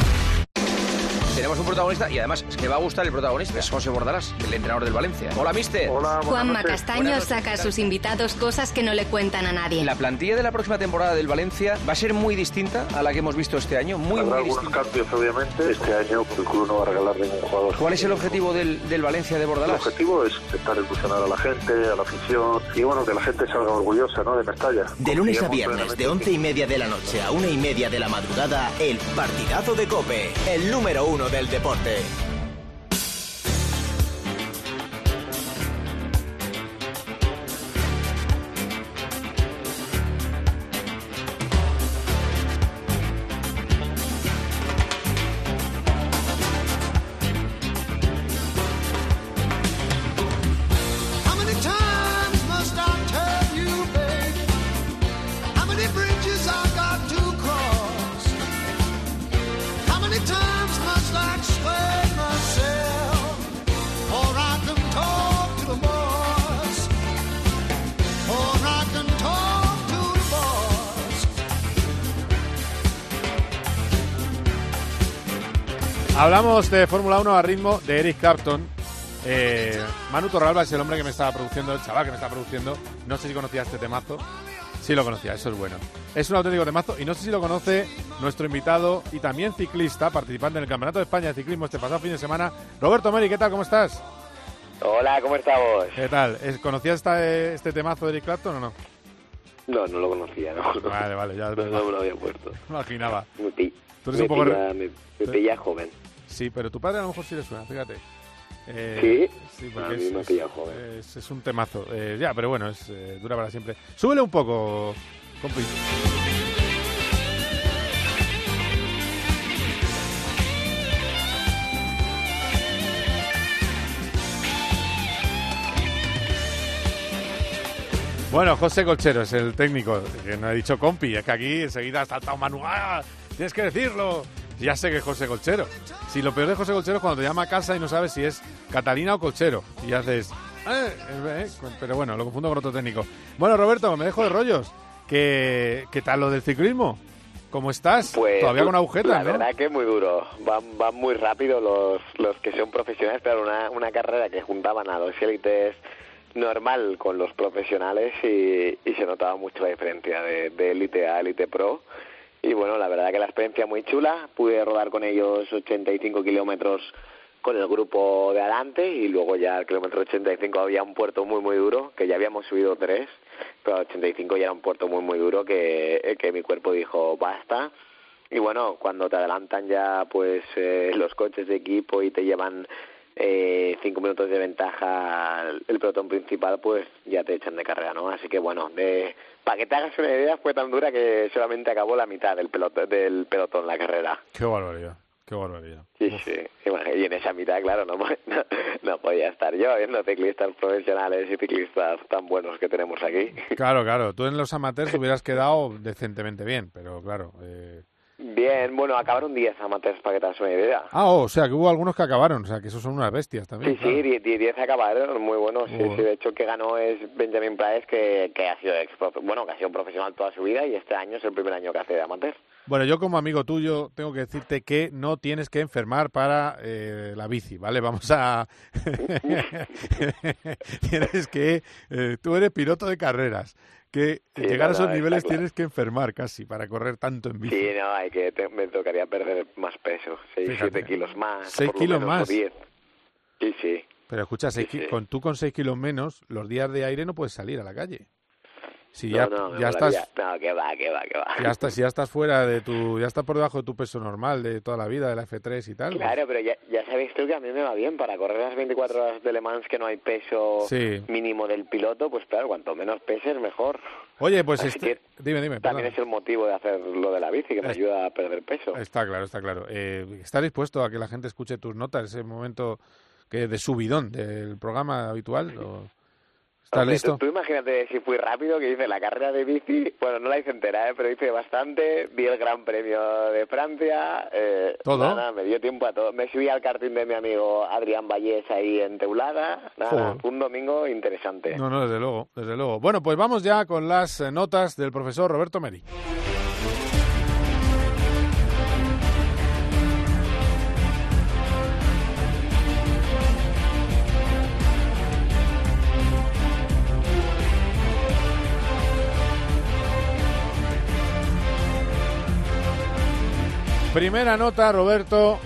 tenemos un protagonista y además es que va a gustar el protagonista. Es José Bordalás, el entrenador del Valencia. Hola, mister. Hola, Juanma Castaño saca a sus invitados cosas que no le cuentan a nadie. La plantilla de la próxima temporada del Valencia va a ser muy distinta a la que hemos visto este año. Muy, Habrá muy algunos distinta. cambios, obviamente. Este año el club no va a regalar ningún jugador. ¿Cuál es el objetivo del, del Valencia de El Bordalás? objetivo es intentar ilusionar a la gente, a la afición y bueno, que la gente salga orgullosa ¿no? de Mestalla. De lunes a viernes, de once y media de la noche a una y media de la madrugada, el partidazo de Cope, el número uno del deporte. Hablamos de Fórmula 1 a ritmo de Eric Clapton. Eh, Manu Torralba es el hombre que me estaba produciendo, el chaval que me estaba produciendo. No sé si conocía este temazo. Sí lo conocía, eso es bueno. Es un auténtico temazo y no sé si lo conoce nuestro invitado y también ciclista, participante en el Campeonato de España de Ciclismo este pasado fin de semana. Roberto Meri, ¿qué tal? ¿Cómo estás? Hola, ¿cómo estamos? ¿Qué tal? ¿Es- ¿Conocías esta- este temazo de Eric Clapton o no? No, no lo conocía, no. Vale, vale, ya [LAUGHS] No, no me lo había puesto. [LAUGHS] imaginaba. Me, pi- Tú eres me un poco pilla, me, me pilla joven. Sí, pero tu padre a lo mejor sí le suena, fíjate. Eh, ¿Sí? Sí, porque A mí es, me ha es- pillado joven. es- es un temazo. Eh, ya, pero bueno, es, eh, dura para siempre. Súbele un poco, compi. Bueno, José Colchero es el técnico, que no he dicho compi, es que aquí enseguida ha saltado Manu. ¡Ah! Tienes que decirlo. Ya sé que es José Colchero. Si lo peor de José Colchero es cuando te llama a casa y no sabes si es Catalina o Colchero. Y haces. "Eh, eh, eh", pero bueno, lo confundo con otro técnico. Bueno, Roberto, me dejo de rollos. ¿Qué, qué tal lo del ciclismo? ¿Cómo estás? Pues, Todavía con La agujetas, ¿no? verdad que es muy duro. Van, van muy rápido los, los que son profesionales, pero una, una carrera que juntaban a los élites normal con los profesionales y, y se notaba mucho la diferencia de, de élite a élite pro. Y bueno, la verdad que la experiencia muy chula. Pude rodar con ellos 85 kilómetros con el grupo de adelante y luego ya al kilómetro 85 había un puerto muy muy duro, que ya habíamos subido tres, pero al 85 ya era un puerto muy muy duro que, que mi cuerpo dijo basta. Y bueno, cuando te adelantan ya pues eh, los coches de equipo y te llevan eh, cinco minutos de ventaja el pelotón principal, pues ya te echan de carrera, ¿no? Así que bueno, de, para que te hagas una idea, fue tan dura que solamente acabó la mitad del pelotón, del pelotón la carrera. Qué barbaridad, qué barbaridad. Sí, sí. Y, en esa mitad, claro, no, [LAUGHS] no, no podía estar yo, viendo ciclistas profesionales y ciclistas tan buenos que tenemos aquí. Claro, claro. Tú en los amateurs [LAUGHS] hubieras quedado decentemente bien, pero claro. eh, Bien, bueno, acabaron 10 amateurs para que te hagas una idea. Ah, oh, o sea, que hubo algunos que acabaron, o sea, que esos son unas bestias también. Sí, sí, 10 10 acabaron, muy buenos. Sí, sí, de hecho, el que ganó es Benjamin Price, que, que ha sido ex bueno, que ha sido profesional toda su vida y este año es el primer año que hace de amateur. Bueno, yo como amigo tuyo tengo que decirte que no tienes que enfermar para eh, la bici, ¿vale? Vamos a... [LAUGHS] [LAUGHS] tienes que... eh, tú eres piloto de carreras, que Sí, llegar a no, esos no, niveles claro. tienes que enfermar casi para correr tanto en bici. Sí, no, hay que, te- me tocaría perder más peso, 6, Fíjate. 7 kilos más. Seis por lo kilos menos, más. 10. Sí, sí. Pero escucha, seis Sí, sí. con tú con 6 kilos menos, los días de aire no puedes salir a la calle. Si no, ya, no, ya estás... No, que va, que va, que va. Ya [LAUGHS] estás, si ya estás fuera de tu, ya estás por debajo de tu peso normal de toda la vida, de la F3 y tal. pues- Claro, pero ya, ya sabéis tú que a mí me va bien para correr las 24 horas de Le Mans que no hay peso Sí. mínimo del piloto, pues claro, cuanto menos peses mejor. Oye, pues este... que Dime, dime. También perdona. es el motivo de hacer lo de la bici, que me Es- ayuda a perder peso. Está claro, está claro. Eh, ¿Estás dispuesto a que la gente escuche tus notas, ese momento que de subidón del programa habitual? ¿O ¿Estás listo? Tú, tú imagínate si fui rápido, que hice la carrera de bici, bueno, no la hice entera, ¿eh? pero hice bastante, vi el Gran Premio de Francia, eh, ¿Todo? nada, me dio tiempo a todo. Me subí al karting de mi amigo Adrián Vallés ahí en Teulada, nada, fue un domingo interesante. No, no, desde luego, desde luego. Bueno, pues vamos ya con las eh, notas del profesor Roberto Meri. Primera nota, Roberto,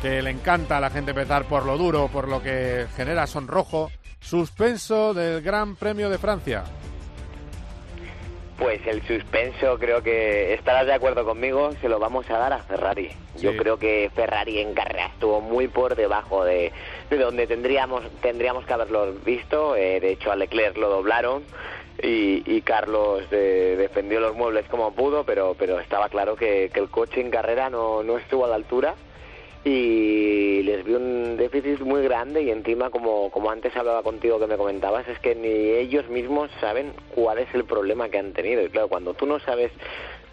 que le encanta a la gente empezar por lo duro, por lo que genera sonrojo. Suspenso del Gran Premio de Francia. Pues el suspenso creo que estarás de acuerdo conmigo, se lo vamos a dar a Ferrari. Yo creo que Ferrari en carrera estuvo muy por debajo de, de donde tendríamos tendríamos que haberlo visto. Eh, de hecho a Leclerc lo doblaron y, y Carlos eh, defendió los muebles como pudo, pero pero estaba claro que, que el coche en carrera no, no estuvo a la altura y les vi un déficit muy grande y encima como, como antes hablaba contigo que me comentabas es que ni ellos mismos saben cuál es el problema que han tenido y claro cuando tú no sabes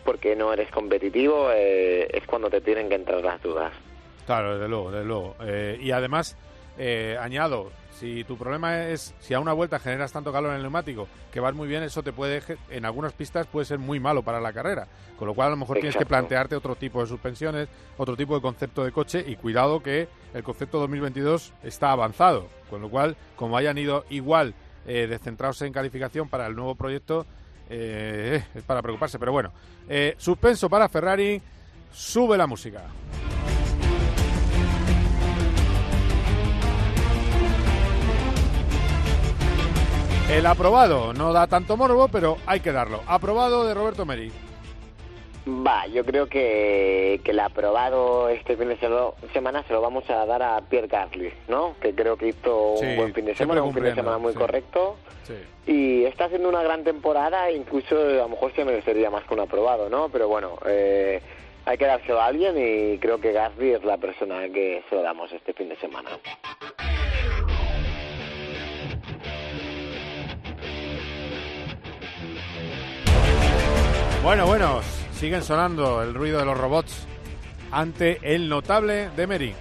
porque no eres competitivo, eh, es cuando te tienen que entrar las dudas. Claro, desde luego, desde luego. Eh, y además, eh, añado, si tu problema es si a una vuelta generas tanto calor en el neumático que vas muy bien, eso te puede, en algunas pistas puede ser muy malo para la carrera. Con lo cual, a lo mejor tienes que plantearte otro tipo de suspensiones, otro tipo de concepto de coche y cuidado que el concepto 2022 está avanzado. Con lo cual, como hayan ido igual eh, de centrados en calificación para el nuevo proyecto, eh, es para preocuparse. Pero bueno, eh, suspenso para Ferrari, sube la música. El aprobado no da tanto morbo, pero hay que darlo. Aprobado de Roberto Meri. Va, yo creo que, que el aprobado este fin de semana se lo vamos a dar a Pierre Gasly, ¿no? Que creo que hizo Sí, un buen fin de semana, un fin de semana muy sí. correcto. Sí. Y está haciendo una gran temporada, incluso a lo mejor se merecería más que un aprobado, ¿no? Pero bueno, eh, hay que dárselo a alguien y creo que Gasly es la persona que se lo damos este fin de semana. Bueno, bueno, siguen sonando el ruido de los robots ante el notable de Meri.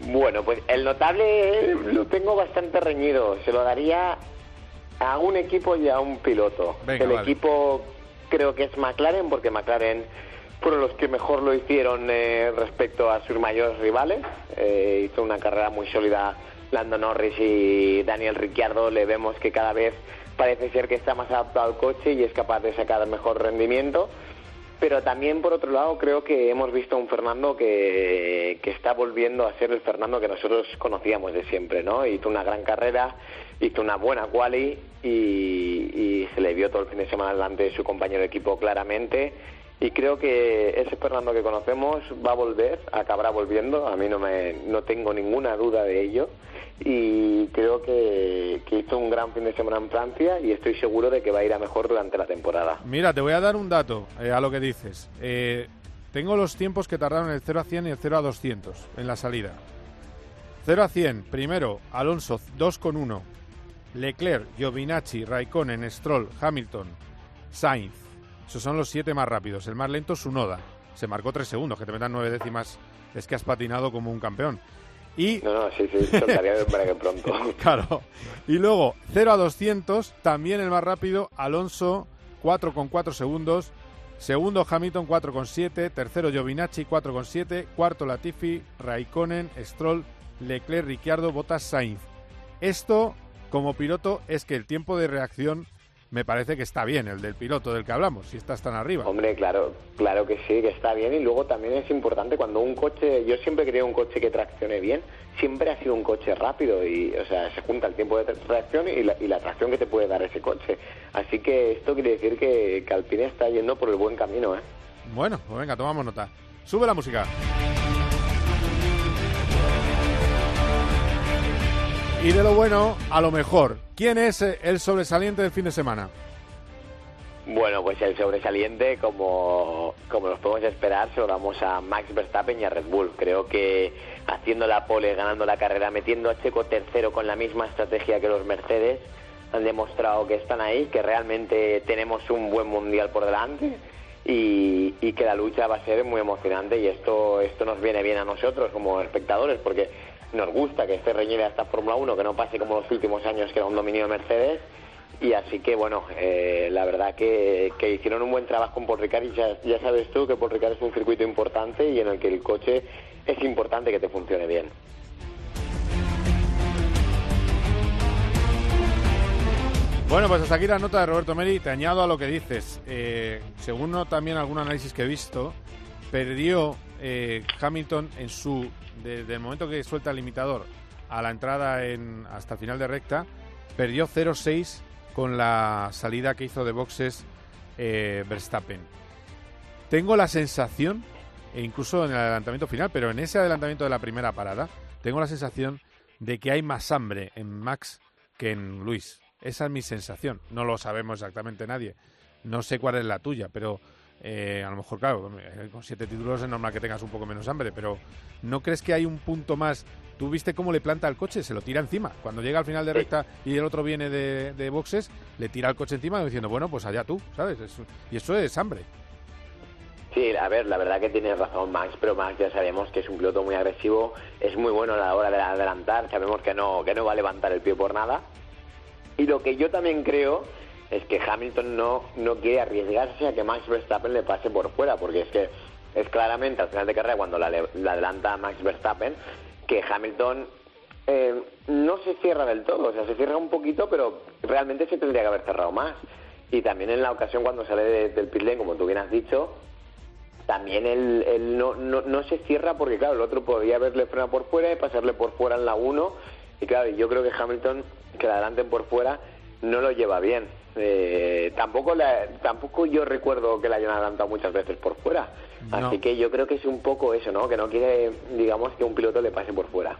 Bueno, pues el notable lo tengo bastante reñido. Se lo daría a un equipo y a un piloto. Venga, el vale. equipo creo que es McLaren, porque McLaren fueron los que mejor lo hicieron eh, respecto a sus mayores rivales. Eh, hizo una carrera muy sólida Lando Norris y Daniel Ricciardo. Le vemos que cada vez parece ser que está más adaptado al coche y es capaz de sacar mejor rendimiento. Pero también, por otro lado, creo que hemos visto a un Fernando que, que está volviendo a ser el Fernando que nosotros conocíamos de siempre, ¿no? Hizo una gran carrera, hizo una buena quali y, y se le vio todo el fin de semana delante de su compañero de equipo claramente. Y creo que ese Fernando que conocemos va a volver, acabará volviendo, a mí no, me, no tengo ninguna duda de ello. Y creo que, que hizo un gran fin de semana en Francia y estoy seguro de que va a ir a mejor durante la temporada. Mira, te voy a dar un dato eh, a lo que dices. Eh, tengo los tiempos que tardaron el 0 a 100 y el 0 a 200 en la salida. 0 a 100, primero, Alonso 2,1. Leclerc, Giovinacci, Raikkonen, Stroll, Hamilton, Sainz. Esos son los siete más rápidos. El más lento Sunoda. Se marcó tres segundos, que te metan nueve décimas. Es que has patinado como un campeón. Y No, no, sí, sí, de embrague pronto. [LAUGHS] Claro. Y luego, 0 a 200, también el más rápido, Alonso, 4,4 segundos. Segundo, Hamilton, 4,7. Tercero, Giovinacci, 4,7. Cuarto, Latifi, Raikkonen, Stroll, Leclerc, Ricciardo, Bottas, Sainz. Esto, como piloto, es que el tiempo de reacción me parece que está bien, el del piloto del que hablamos, si estás tan arriba. Hombre, claro, claro que sí, que está bien. Y luego también es importante cuando un coche, yo siempre quería un coche que traccione bien, siempre ha sido un coche rápido y, o sea, se junta el tiempo de reacción y la, y la tracción que te puede dar ese coche. Así que esto quiere decir que, que Alpine está yendo por el buen camino, ¿eh? Bueno, pues venga, tomamos nota. Sube la música. Y de lo bueno a lo mejor. ¿Quién es eh, el sobresaliente del fin de semana? Bueno, pues el sobresaliente, como, como nos podemos esperar, se lo damos a Max Verstappen y a Red Bull. Creo que haciendo la pole, ganando la carrera, metiendo a Checo tercero con la misma estrategia que los Mercedes, han demostrado que están ahí, que realmente tenemos un buen mundial por delante y, y que la lucha va a ser muy emocionante y esto, esto nos viene bien a nosotros como espectadores porque nos gusta que esté reñida esta Fórmula 1, que no pase como los últimos años que era un dominio de Mercedes y así que bueno, eh, la verdad que, que hicieron un buen trabajo con Paul Ricard y ya, sabes tú que Paul Ricard es un circuito importante y en el que el coche es importante que te funcione bien. Bueno, pues hasta aquí la nota de Roberto Meri. Te añado a lo que dices. Eh, según también algún análisis que he visto, perdió eh, Hamilton en su. Desde el momento que suelta el limitador a la entrada en, hasta final de recta, perdió 0-6 con la salida que hizo de boxes eh, Verstappen. Tengo la sensación, e incluso en el adelantamiento final, pero en ese adelantamiento de la primera parada, tengo la sensación de que hay más hambre en Max que en Luis. Esa es mi sensación. No lo sabemos exactamente nadie. No sé cuál es la tuya, pero eh, a lo mejor, claro, eh, con siete títulos es normal que tengas un poco menos hambre, pero ¿no crees que hay un punto más? ¿Tú viste cómo le planta el coche? Se lo tira encima. Cuando llega al final de recta y el otro viene de, de boxes, le tira el coche encima diciendo, bueno, pues allá tú, ¿sabes? Es- y eso es hambre. Sí, a ver, la verdad que tienes razón Max, pero Max ya sabemos que es un piloto muy agresivo, es muy bueno a la hora de adelantar, sabemos que no, que no va a levantar el pie por nada. Y lo que yo también creo es que Hamilton no, no quiere arriesgarse a que Max Verstappen le pase por fuera, porque es que es claramente al final de carrera cuando la, la adelanta Max Verstappen que Hamilton eh, no se cierra del todo, o sea, se cierra un poquito, pero realmente se tendría que haber cerrado más. Y también en la ocasión cuando sale de- del pit lane, como tú bien has dicho, también él, no, no, no se cierra porque, claro, el otro podía haberle frenado por fuera y pasarle por fuera en la 1. Y claro, yo creo que Hamilton, que la adelanten por fuera, no lo lleva bien. Eh, tampoco, la- tampoco yo recuerdo que la hayan adelantado muchas veces por fuera. No. Así que yo creo que es un poco eso, ¿no? Que no quiere, digamos, que un piloto le pase por fuera.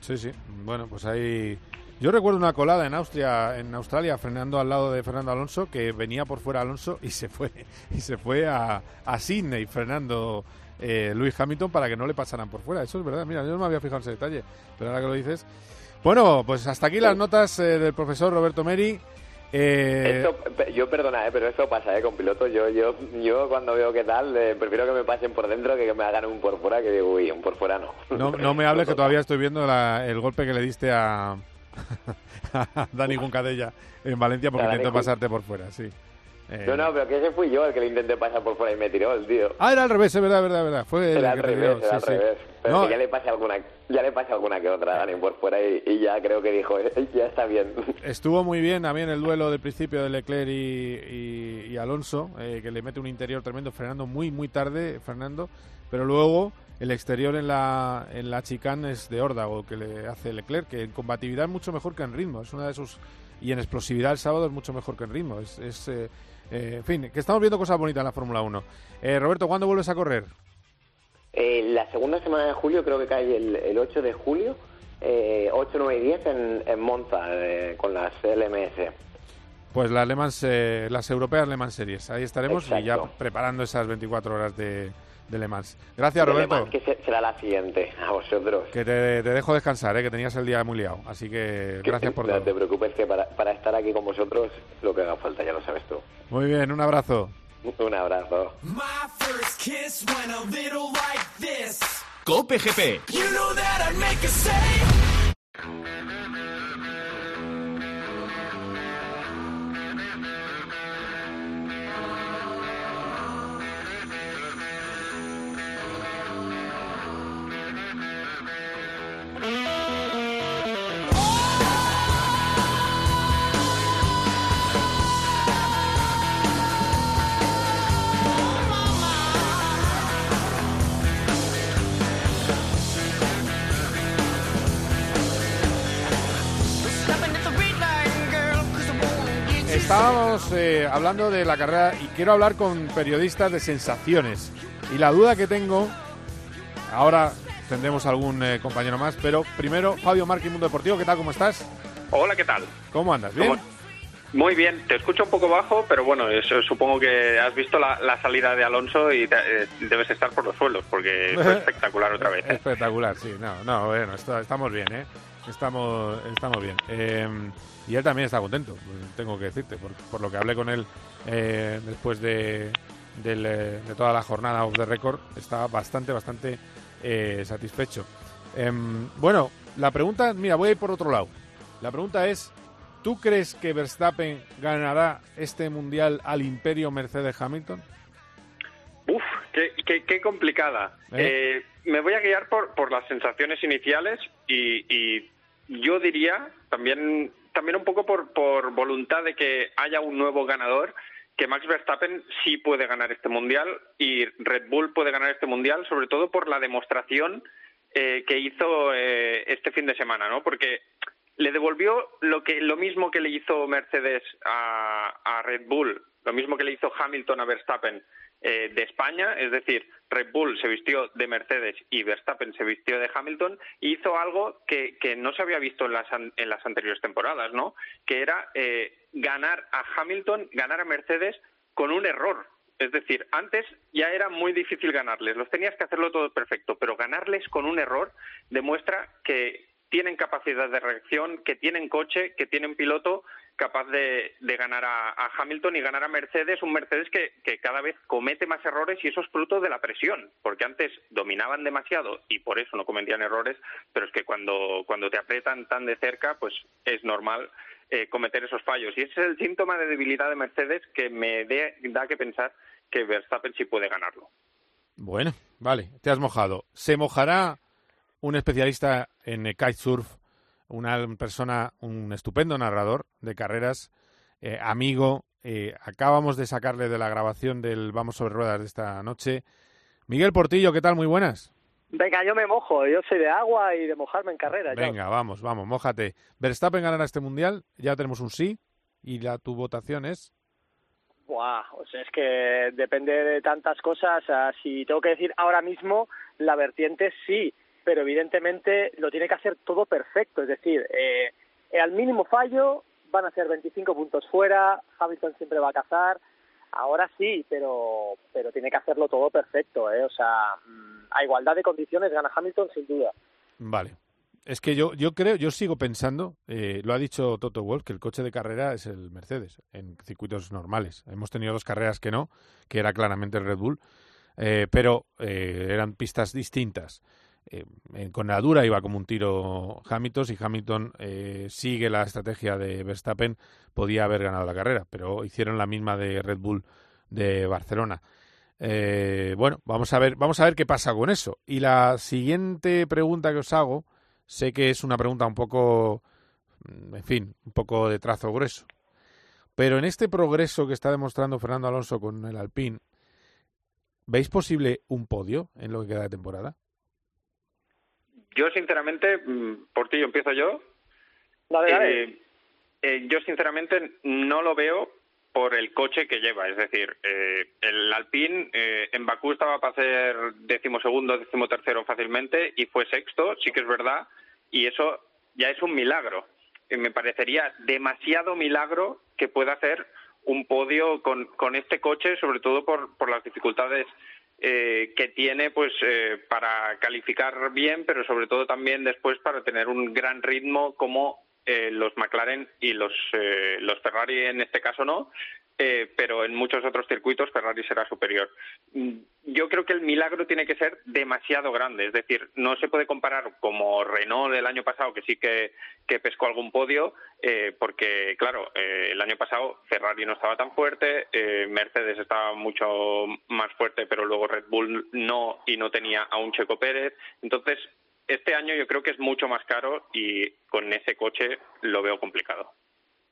Sí, sí. Bueno, pues ahí. Yo recuerdo una colada en Austria, en Australia, frenando al lado de Fernando Alonso, que venía por fuera Alonso y se fue [LAUGHS] y se fue a, a Sydney frenando eh, Luis Hamilton para que no le pasaran por fuera. Eso es verdad. Mira, yo no me había fijado en ese detalle, pero ahora que lo dices. Bueno, pues hasta aquí las notas eh, del profesor Roberto Meri. Eh, Esto, yo perdona, eh, pero eso pasa eh, con pilotos. Yo, yo, yo cuando veo que tal, eh, prefiero que me pasen por dentro que que me hagan un por fuera, que digo, uy, un por fuera no. no, no me hables que [LAUGHS] todavía estoy viendo la- el golpe que le diste a, [LAUGHS] a Dani Juncadella en Valencia porque intentó pasarte por fuera, sí. Eh, No, no, pero que ese fui yo el que le intenté pasar por fuera y me tiró el tío. Ah, era al revés, es verdad, verdad, verdad. Fue el Era que al te revés, era al sí, sí. revés. Pero No, que ya le pase alguna, ya le pase alguna que otra a Dani por fuera y, y ya creo que dijo, "Eh, ya está bien. [LAUGHS] Estuvo muy bien también el duelo del principio de Leclerc y, y- y Alonso, eh, que le mete un interior tremendo, frenando muy, muy tarde, Fernando, pero luego el exterior en la, en la chicane es de órdago que le hace Leclerc, que en combatividad es mucho mejor que en ritmo, es una de sus... Y en explosividad el sábado es mucho mejor que en ritmo, es... es, eh, eh, en fin, que estamos viendo cosas bonitas en la Fórmula 1. Eh, Roberto, ¿cuándo vuelves a correr? Eh, la segunda semana de julio, creo que cae el, el 8 de julio, eh, 8, 9 y 10 en, en Monza, eh, con las LMS. Pues las eh, las europeas Le Mans Series. Ahí estaremos y ya preparando esas 24 horas de, de Le Mans. Gracias, De Le Roberto. Mans, que se- será la siguiente, a vosotros. Que te, te dejo descansar, ¿eh? que tenías el día muy liado. Así que gracias por no todo. te preocupes, que para, para estar aquí con vosotros, lo que haga falta, ya lo sabes tú. Muy bien, un abrazo. Un abrazo. My first kiss went a little like this. Cope GP. You know that I'd make a say. Estábamos eh, hablando de la carrera y quiero hablar con periodistas de sensaciones. Y la duda que tengo, ahora tendremos algún eh, compañero más, pero primero Fabio Marqui, Mundo Deportivo, ¿qué tal? ¿Cómo estás? Hola, ¿qué tal? ¿Cómo andas? ¿Bien? ¿Cómo- Muy bien, te escucho un poco bajo, pero bueno, eso, supongo que has visto la, la salida de Alonso y te- eh, debes estar por los suelos, porque fue [LAUGHS] espectacular otra vez. ¿eh? Espectacular, sí. No, no, bueno, esto- estamos bien, ¿eh? Estamos, estamos bien. Eh, y él también está contento, pues, tengo que decirte, por, por lo que hablé con él eh, después de, del, eh, de toda la jornada off the record, está bastante, bastante eh, satisfecho. Em, bueno, la pregunta, mira, voy a ir por otro lado. La pregunta es, ¿tú crees que Verstappen ganará este mundial al imperio Mercedes Hamilton? Uf, qué, qué- qué complicada. ¿Eh? Eh, me voy a guiar por, por las sensaciones iniciales y, y yo diría también también un poco por, por voluntad de que haya un nuevo ganador que Max Verstappen sí puede ganar este mundial y Red Bull puede ganar este mundial sobre todo por la demostración eh, que hizo eh, este fin de semana, ¿no? Porque le devolvió lo que lo mismo que le hizo Mercedes a, a Red Bull, lo mismo que le hizo Hamilton a Verstappen eh, de España, es decir, Red Bull se vistió de Mercedes y Verstappen se vistió de Hamilton hizo algo que, que no se había visto en las, en las anteriores temporadas, ¿no? Que era eh, ganar a Hamilton, ganar a Mercedes con un error. Es decir, antes ya era muy difícil ganarles, los tenías que hacerlo todo perfecto, pero ganarles con un error demuestra que tienen capacidad de reacción, que tienen coche, que tienen piloto capaz de, de ganar a, Hamilton y ganar a Mercedes, un Mercedes que, cada vez comete más errores y eso es fruto de la presión, porque antes dominaban demasiado y por eso no cometían errores, pero es que cuando, cuando te aprietan tan de cerca, pues es normal eh, cometer esos fallos. Y ese es el síntoma de debilidad de Mercedes que me da que pensar que Verstappen sí puede ganarlo. Bueno, vale, te has mojado. ¿Se mojará un especialista en kitesurf, una persona, un estupendo narrador de carreras, eh, amigo. Eh, acabamos de sacarle de la grabación del Vamos sobre Ruedas de esta noche. Miguel Portillo, ¿qué tal? Muy buenas. Venga, yo me mojo. Yo soy de agua y de mojarme en carrera. Venga, vamos, vamos, mójate. Verstappen ganará este mundial. Ya tenemos un sí. ¿Y la, tu votación es? Buah, o sea, es que depende de tantas cosas. si tengo que decir ahora mismo, la vertiente sí pero evidentemente lo tiene que hacer todo perfecto, es decir, eh, al mínimo fallo van a ser 25 puntos fuera, Hamilton siempre va a cazar, ahora sí, pero pero tiene que hacerlo todo perfecto, ¿eh? o sea, mm, a igualdad de condiciones gana Hamilton sin duda. Vale. Es que yo, yo creo, yo sigo pensando, eh, lo ha dicho Toto Wolff, que el coche de carrera es el Mercedes en circuitos normales. Hemos tenido dos carreras que no, que era claramente el Red Bull, eh, pero eh, eran pistas distintas eh, con la dura iba como un tiro Hamilton. Si Hamilton eh, sigue la estrategia de Verstappen, podía haber ganado la carrera, pero hicieron la misma de Red Bull de Barcelona. Eh, bueno, vamos a ver, vamos a ver qué pasa con eso. Y la siguiente pregunta que os hago, sé que es una pregunta un poco, mm, en fin, un poco de trazo grueso. Pero en este progreso que está demostrando Fernando Alonso con el Alpine, ¿veis posible un podio en lo que queda de temporada? Yo, sinceramente, mm, por ti yo empiezo yo. Dale, dale. Eh, eh, yo, sinceramente, no lo veo por el coche que lleva. Es decir, eh, el Alpine eh, en Bakú estaba para hacer decimosegundo, decimotercero fácilmente y fue sexto, sí que es verdad, y eso ya es un milagro. Me parecería demasiado milagro que pueda hacer un podio con, con este coche, sobre todo por, por las dificultades eh, que tiene pues eh, para calificar bien, pero sobre todo también después para tener un gran ritmo como eh, los McLaren y los, eh, los Ferrari en este caso no, eh, pero en muchos otros circuitos Ferrari será superior. Mm, yo creo que el milagro tiene que ser demasiado grande, es decir, no se puede comparar como Renault del año pasado, que sí que, pescó algún podio, eh, porque claro, eh, el año pasado Ferrari no estaba tan fuerte, eh, Mercedes estaba mucho más fuerte, pero luego Red Bull no y no tenía a un Checo Pérez. Entonces, este año yo creo que es mucho más caro y con ese coche lo veo complicado.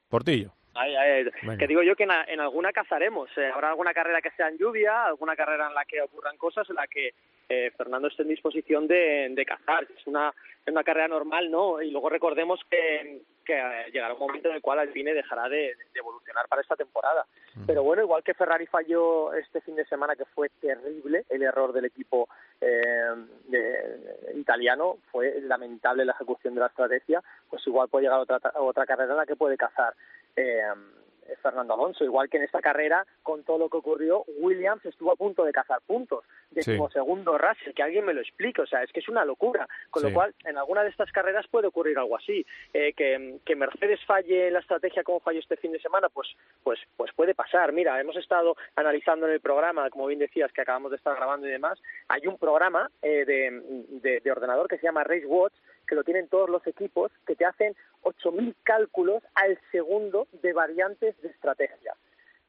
Portillo. Ay, ay, que digo yo que en, en alguna cazaremos. Eh, habrá alguna carrera que sea en lluvia, alguna carrera en la que ocurran cosas en la que eh, Fernando esté en disposición de, de cazar. Es una, es una carrera normal, ¿no? Y luego recordemos que, que llegará un momento en el cual Alpine dejará de, de evolucionar para esta temporada. Pero bueno, igual que Ferrari falló este fin de semana, que fue terrible el error del equipo eh, de, italiano, fue lamentable la ejecución de la estrategia, pues igual puede llegar otra, otra carrera en la que puede cazar eh, Fernando Alonso, igual que en esta carrera, con todo lo que ocurrió, Williams estuvo a punto de cazar puntos. Decimos sí. segundo Russell, que alguien me lo explique, o sea, es que es una locura. Con sí. lo cual, en alguna de estas carreras puede ocurrir algo así. Eh, que, que Mercedes falle la estrategia como falló este fin de semana, pues, pues, pues puede pasar. Mira, hemos estado analizando en el programa, como bien decías, que acabamos de estar grabando y demás, hay un programa eh, de, de, de ordenador que se llama Race Watch, que lo tienen todos los equipos, que te hacen 8.000 cálculos al segundo de variantes de estrategia.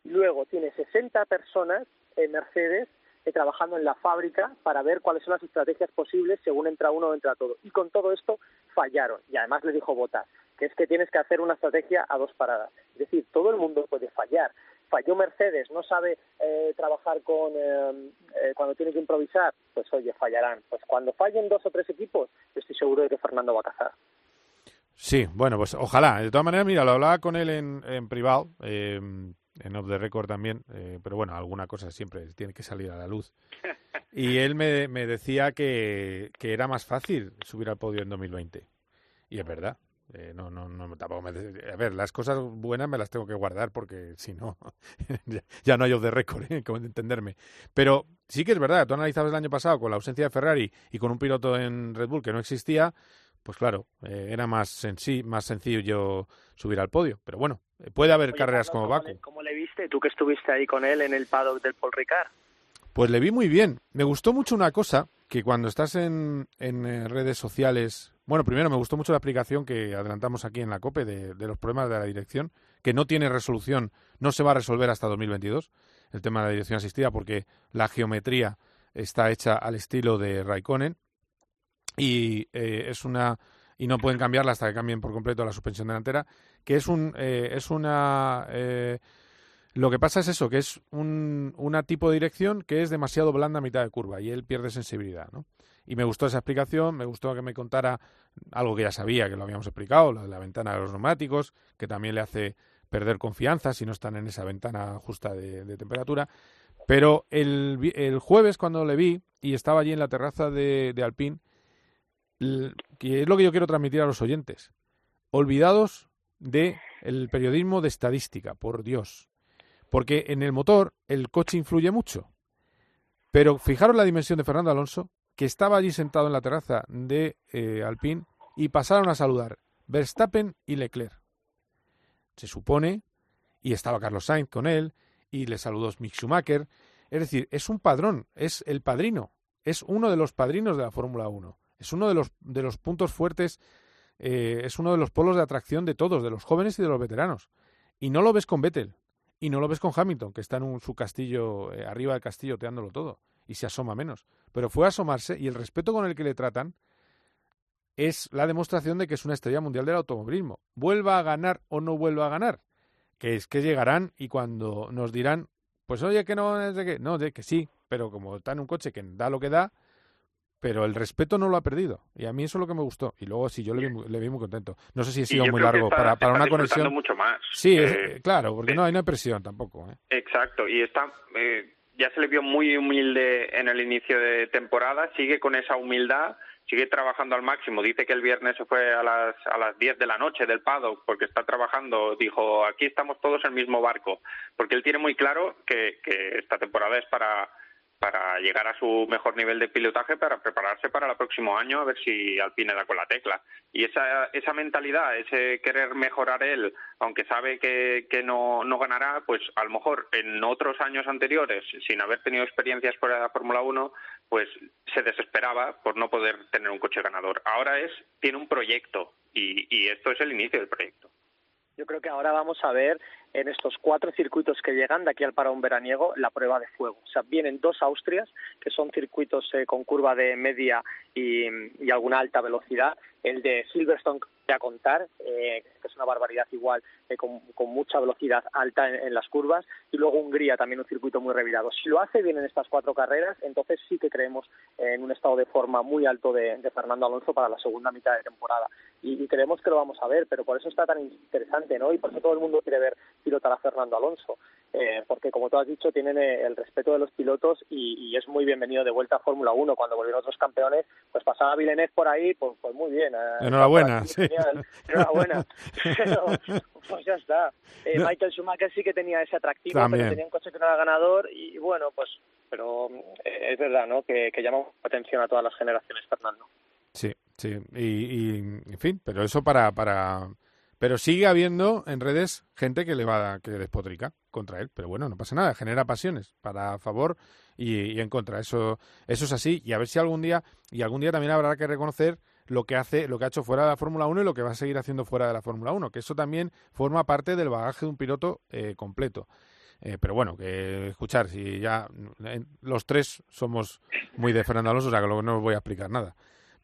Luego tiene 60 personas en Mercedes trabajando en la fábrica para ver cuáles son las estrategias posibles según entra uno o entra todo. Y con todo esto fallaron. Y además le dijo Botas, que es que tienes que hacer una estrategia a dos paradas. Es decir, todo el mundo puede fallar falló Mercedes, no sabe eh, trabajar con eh, eh, cuando tiene que improvisar, pues oye, fallarán. Pues cuando fallen dos o tres equipos, estoy seguro de que Fernando va a cazar. Sí, bueno, pues ojalá. De todas maneras, mira, lo hablaba con él en, en privado, eh, en Off the Record también, eh, pero bueno, alguna cosa siempre tiene que salir a la luz. [LAUGHS] Y él me, me decía que, que era más fácil subir al podio en 2020. Y es verdad. Eh, no, no, no, tampoco me... A ver, las cosas buenas me las tengo que guardar porque si no, [LAUGHS] ya, no hay off the record, ¿eh? como entenderme. Pero sí que es verdad, tú analizabas el año pasado con la ausencia de Ferrari y con un piloto en Red Bull que no existía, pues claro, eh, era más, más sencillo subir al podio. Pero bueno, puede haber carreras como Baku. ¿Cómo le viste? Tú que estuviste ahí con él en el paddock del Paul Ricard. Pues le vi muy bien. Me gustó mucho una cosa, que cuando estás en, en redes sociales bueno, primero me gustó mucho la explicación que adelantamos aquí en la COPE de, los problemas de la dirección, que no tiene resolución, no se va a resolver hasta 2022, el tema de la dirección asistida, porque la geometría está hecha al estilo de Raikkonen y eh, es una y no pueden cambiarla hasta que cambien por completo la suspensión delantera, que es un eh, es una eh, lo que pasa es eso, que es un una tipo de dirección que es demasiado blanda a mitad de curva y él pierde sensibilidad, ¿no? Y me gustó esa explicación, me gustó que me contara algo que ya sabía, que lo habíamos explicado, lo de la ventana de los neumáticos, que también le hace perder confianza si no están en esa ventana justa de, temperatura. Pero el, el, jueves cuando le vi y estaba allí en la terraza de, de Alpine, que es lo que yo quiero transmitir a los oyentes, olvidados de el periodismo de estadística, por Dios. Porque en el motor el coche influye mucho. Pero fijaros la dimensión de Fernando Alonso, que estaba allí sentado en la terraza de eh, Alpine y pasaron a saludar Verstappen y Leclerc. Se supone, y estaba Carlos Sainz con él, y le saludó Mick Schumacher. Es decir, es un padrón, es el padrino, es uno de los padrinos de la Fórmula 1, es uno de los, de los puntos fuertes, eh, es uno de los polos de atracción de todos, de los jóvenes y de los veteranos. Y no lo ves con Vettel, y no lo ves con Hamilton, que está en su castillo, eh, arriba del castillo, teándolo todo y se asoma menos. Pero fue a asomarse y el respeto con el que le tratan es la demostración de que es una estrella mundial del automovilismo. Vuelva a ganar o no vuelva a ganar, que es que llegarán y cuando nos dirán, pues oye que no es de que, no, de que sí, pero como está en un coche que da lo que da, pero el respeto no lo ha perdido. Y a mí eso es lo que me gustó. Y luego sí, yo le vi, le vi muy contento. No sé si ha sido muy largo para, para una conexión. mucho más. Sí, eh, claro, porque no, hay, no hay presión tampoco. ¿eh? Exacto, y está, eh, ya se le vio muy humilde en el inicio de temporada, sigue con esa humildad, sigue trabajando al máximo. Dice que el viernes se fue a las, a las 10 de la noche del paddock porque está trabajando. Dijo, aquí estamos todos en el mismo barco, porque él tiene muy claro que, que esta temporada es para para llegar a su mejor nivel de pilotaje para prepararse para el próximo año a ver si Alpine da con la tecla. Y esa, esa mentalidad, ese querer mejorar él, aunque sabe que, que no, no ganará, pues a lo mejor en otros años anteriores, sin haber tenido experiencias por la Fórmula 1, pues se desesperaba por no poder tener un coche ganador. Ahora es, tiene un proyecto y, y esto es el inicio del proyecto. Yo creo que ahora vamos a ver en estos cuatro circuitos que llegan de aquí al parón veraniego la prueba de fuego. O sea, vienen dos Austrias, que son circuitos eh, con curva de media y, y, alguna alta velocidad. El de Silverstone a contar, eh, que es una barbaridad igual, eh, con, mucha velocidad alta en, las curvas, y luego Hungría, también un circuito muy revirado. Si lo hace bien en estas cuatro carreras, entonces sí que creemos en un estado de forma muy alto de, Fernando Alonso para la segunda mitad de temporada. Y, creemos que lo vamos a ver, pero por eso está tan interesante, ¿no? Y por eso todo el mundo quiere ver pilotar a Fernando Alonso, eh, porque como tú has dicho, tienen el respeto de los pilotos y, es muy bienvenido de vuelta a Fórmula 1. Cuando volvieron otros campeones, pues pasaba Villeneuve por ahí, pues, pues muy bien. Enhorabuena, sí enhorabuena. [LAUGHS] pues ya está. Eh, Michael Schumacher sí que tenía ese atractivo, pero tenía un coche que no era ganador y bueno, pues, pero eh, es verdad, ¿no? Que, que llama atención a todas las generaciones, Fernando. Sí, sí, y, en fin, pero eso para, para, pero sigue habiendo en redes gente que le va que despotrica contra él, pero bueno, no pasa nada, genera pasiones para a favor y, y en contra, eso, eso es así, y a ver si algún día, y algún día también habrá que reconocer lo que hace, lo que ha hecho fuera de la Fórmula 1 y lo que va a seguir haciendo fuera de la Fórmula 1, que eso también forma parte del bagaje de un piloto eh, completo. Eh, pero bueno, que escuchar, si ya los tres somos muy de Fernando Alonso, o sea que no os voy a explicar nada.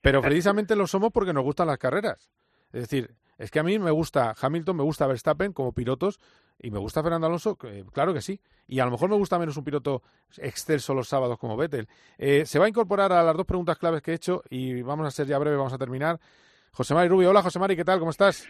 Pero precisamente lo somos porque nos gustan las carreras. Es decir, es que a mí me gusta Hamilton, me gusta Verstappen como pilotos y me gusta Fernando Alonso, claro que sí. Y a lo mejor me gusta menos un piloto excelso los sábados como Vettel. Eh, se va a incorporar a las dos preguntas claves que he hecho y vamos a ser ya breve, vamos a terminar. José Mari Rubio, hola José Mari, ¿qué tal? ¿Cómo estás?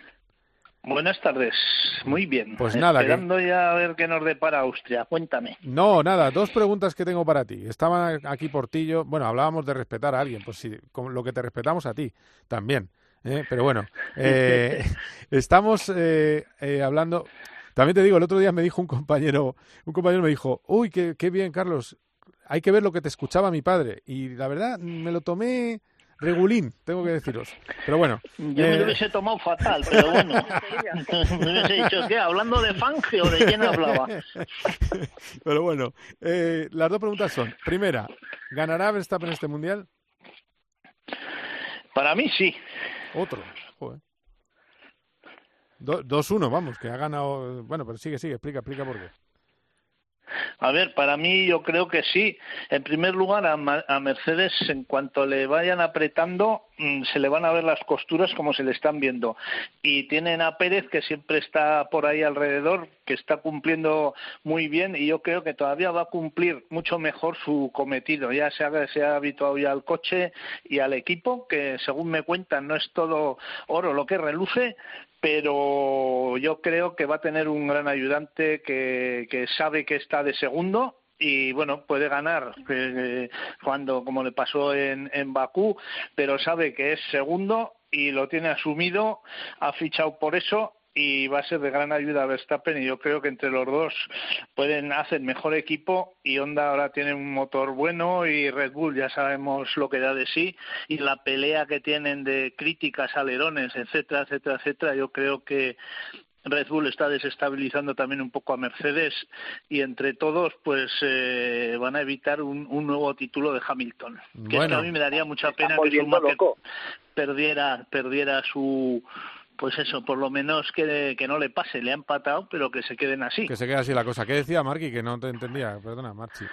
Buenas tardes, muy bien. Pues nada. Esperando ya a ver qué nos depara Austria, cuéntame. No, nada, dos preguntas que tengo para ti. Estaban aquí Portillo, bueno, hablábamos de respetar a alguien, pues sí, lo que te respetamos a ti también. ¿Eh? Pero bueno, [LAUGHS] eh, [LAUGHS] estamos eh, eh, hablando... También te digo, el otro día me dijo un compañero, un compañero me dijo, uy, qué, qué bien, Carlos, hay que ver lo que te escuchaba mi padre. Y la verdad, me lo tomé regulín, tengo que deciros. Pero bueno. Yo me eh, lo hubiese tomado fatal, pero bueno. [LAUGHS] me hubiese dicho, ¿qué? ¿Hablando de Fange o de quién hablaba? Pero bueno, eh, las dos preguntas son, primera, ¿ganará Verstappen este mundial? Para mí sí. Otro, joder. Do- 2-1, vamos, que ha ganado... Bueno, pero sigue, sigue, explica, explica por qué. A ver, para mí yo creo que sí. En primer lugar, a, Mercedes, en cuanto le vayan apretando, mm, se le van a ver las costuras como se le están viendo. Y tienen a Pérez, que siempre está por ahí alrededor, que está cumpliendo muy bien y yo creo que todavía va a cumplir mucho mejor su cometido. Ya se ha, se ha habituado ya al coche y al equipo, que según me cuentan no es todo oro lo que reluce, pero yo creo que va a tener un gran ayudante que, que sabe que está de segundo y bueno puede ganar eh, cuando como le pasó en, en Bakú pero sabe que es segundo y lo tiene asumido ha fichado por eso y va a ser de gran ayuda a Verstappen y yo creo que entre los dos pueden hacer mejor equipo y Honda ahora tiene un motor bueno y Red Bull ya sabemos lo que da de sí y la pelea que tienen de críticas, alerones, etcétera, etcétera, etcétera, yo creo que Red Bull está desestabilizando también un poco a Mercedes y entre todos pues eh, van a evitar un, un nuevo título de Hamilton. Que Bueno. a mí me daría mucha pena que Schumacher perdiera perdiera su pues eso, por lo menos que, que no le pase, le ha empatado, pero que se queden así. Que se queda así la cosa. ¿Qué decía Marky? Que no te entendía. Perdona, Marchi.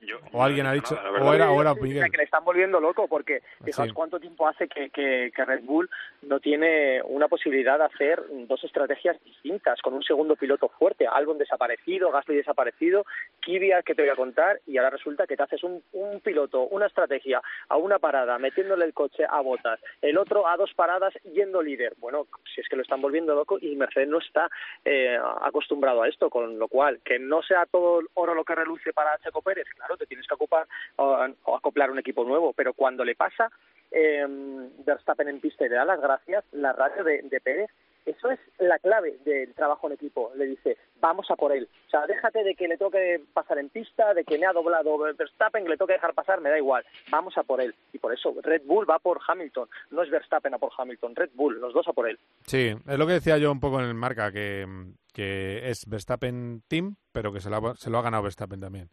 Yo, O alguien ha no dicho... la o era, o era O sea, Miguel. que le están volviendo loco porque fijaos Sí. cuánto tiempo hace que, que, que Red Bull no tiene una posibilidad de hacer dos estrategias distintas con un segundo piloto fuerte, Albon desaparecido, Gasly desaparecido, Kvyat que te voy a contar y ahora resulta que te haces un, un piloto, una estrategia a una parada metiéndole el coche a botas, el otro a dos paradas yendo líder. Bueno, si es que lo están volviendo loco y Mercedes no está eh, acostumbrado a esto, con lo cual que no sea todo oro lo que reluce para Checo Pérez, claro, te tienes que ocupar o, acoplar un equipo nuevo, pero cuando le pasa eh, Verstappen en pista y le da las gracias, la radio de, Pérez, eso es la clave del trabajo en equipo. Le dice, vamos a por él. O sea, déjate de que le toque pasar en pista, de que me ha doblado Verstappen, que le toque dejar pasar, me da igual. Vamos a por él. Y por eso Red Bull va por Hamilton. No es Verstappen a por Hamilton, Red Bull, los dos a por él. Sí, es lo que decía yo un poco en el marca, que, es Verstappen Team, pero que se lo ha ganado Verstappen también.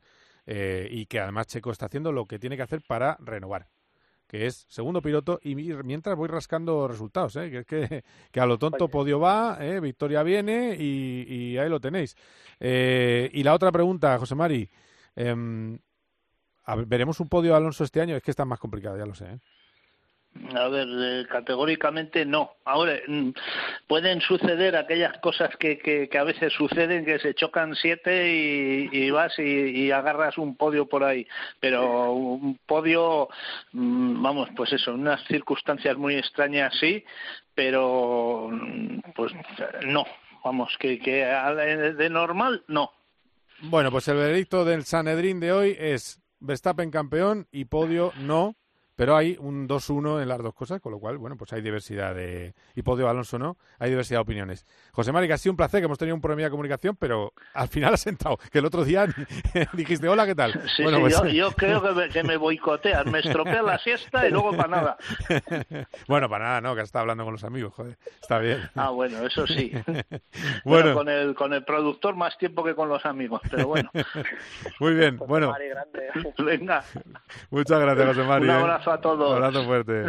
Eh, y que además Checo está haciendo lo que tiene que hacer para renovar, que es segundo piloto y mi- mientras voy rascando resultados, ¿eh? que es que, [LAUGHS] que a lo tonto podio va, ¿eh? victoria viene y, y ahí lo tenéis. Eh, y la otra pregunta, José Mari, em, a ver, ¿veremos un podio de Alonso este año? Es que está más complicado, ya lo sé. ¿Eh? A ver, eh, categóricamente no. Ahora, mm, pueden suceder aquellas cosas que, que, a veces suceden, que se chocan siete y, vas y, agarras un podio por ahí. Pero un podio, mm, vamos, pues eso, unas circunstancias muy extrañas sí, pero mm, pues no. Vamos, que, que a- de normal no. Bueno, pues el veredicto del Sanedrín de hoy es Verstappen campeón y podio no, pero hay un 2-1 en las dos cosas, con lo cual, bueno, pues hay diversidad de... Y podio Alonso no, hay diversidad de opiniones. José Mari, que ha sido un placer, que hemos tenido un problema de comunicación, pero al final ha sentado, que el otro día [LAUGHS] dijiste, hola, ¿qué tal? Sí, bueno, sí, pues... yo, yo creo que me, que me boicotean, me estropean la siesta y luego para nada. [LAUGHS] bueno, para nada, no, que has estado hablando con los amigos, joder, está bien. Ah, bueno, eso sí. [LAUGHS] bueno, Bueno, con el con el productor más tiempo que con los amigos, pero bueno. muy bien, bueno, Mari, grande. Venga, muchas gracias, José Mari. un ¿eh? Abrazo a todos. Un abrazo fuerte.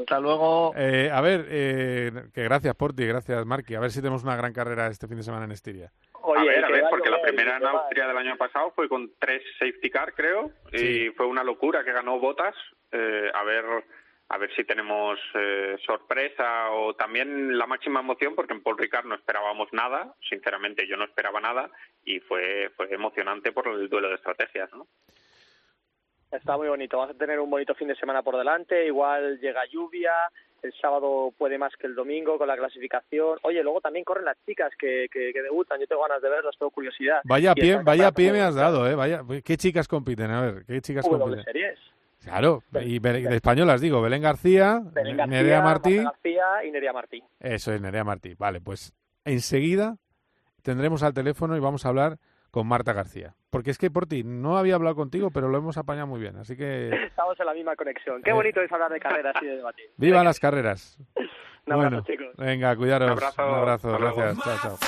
Hasta luego. Eh, a ver, eh, que gracias Porti, gracias Marqui. A ver si tenemos una gran carrera este fin de semana en Estiria. Oye, a ver, a ver, porque la primera en Austria del año pasado fue con tres safety car, creo, Sí. y fue una locura que ganó Botas. Eh, a ver, a ver si tenemos eh, sorpresa o también la máxima emoción, porque en Paul Ricard no esperábamos nada, sinceramente yo no esperaba nada y fue fue emocionante por el duelo de estrategias, ¿no? Está muy bonito. Vamos a tener un bonito fin de semana por delante. Igual llega lluvia. El sábado puede más que el domingo con la clasificación. Oye, luego también corren las chicas que, que, que debutan. Yo tengo ganas de verlas, tengo curiosidad. Vaya pie, vaya pie me has dado, ¿eh? Vaya, ¿Qué chicas compiten? A ver, ¿qué chicas W compiten? Series. Claro, y de españolas digo, Belén García, Belén García, Nerea Martí. García y Nerea Martí. Eso es, Nerea Martí. Vale, pues enseguida tendremos al teléfono y vamos a hablar con Marta García. Porque es que por ti no había hablado contigo, pero lo hemos apañado muy bien. Así que [LAUGHS] Estamos en la misma conexión. Qué Eh. bonito es hablar de carreras y de debatir. [LAUGHS] viva las carreras. [LAUGHS] Un abrazo, bueno, chicos. venga, cuidaros. Un abrazo. Un abrazo, gracias. Chao, chao.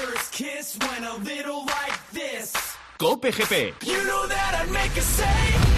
Cope GP. You know that I'd make a save.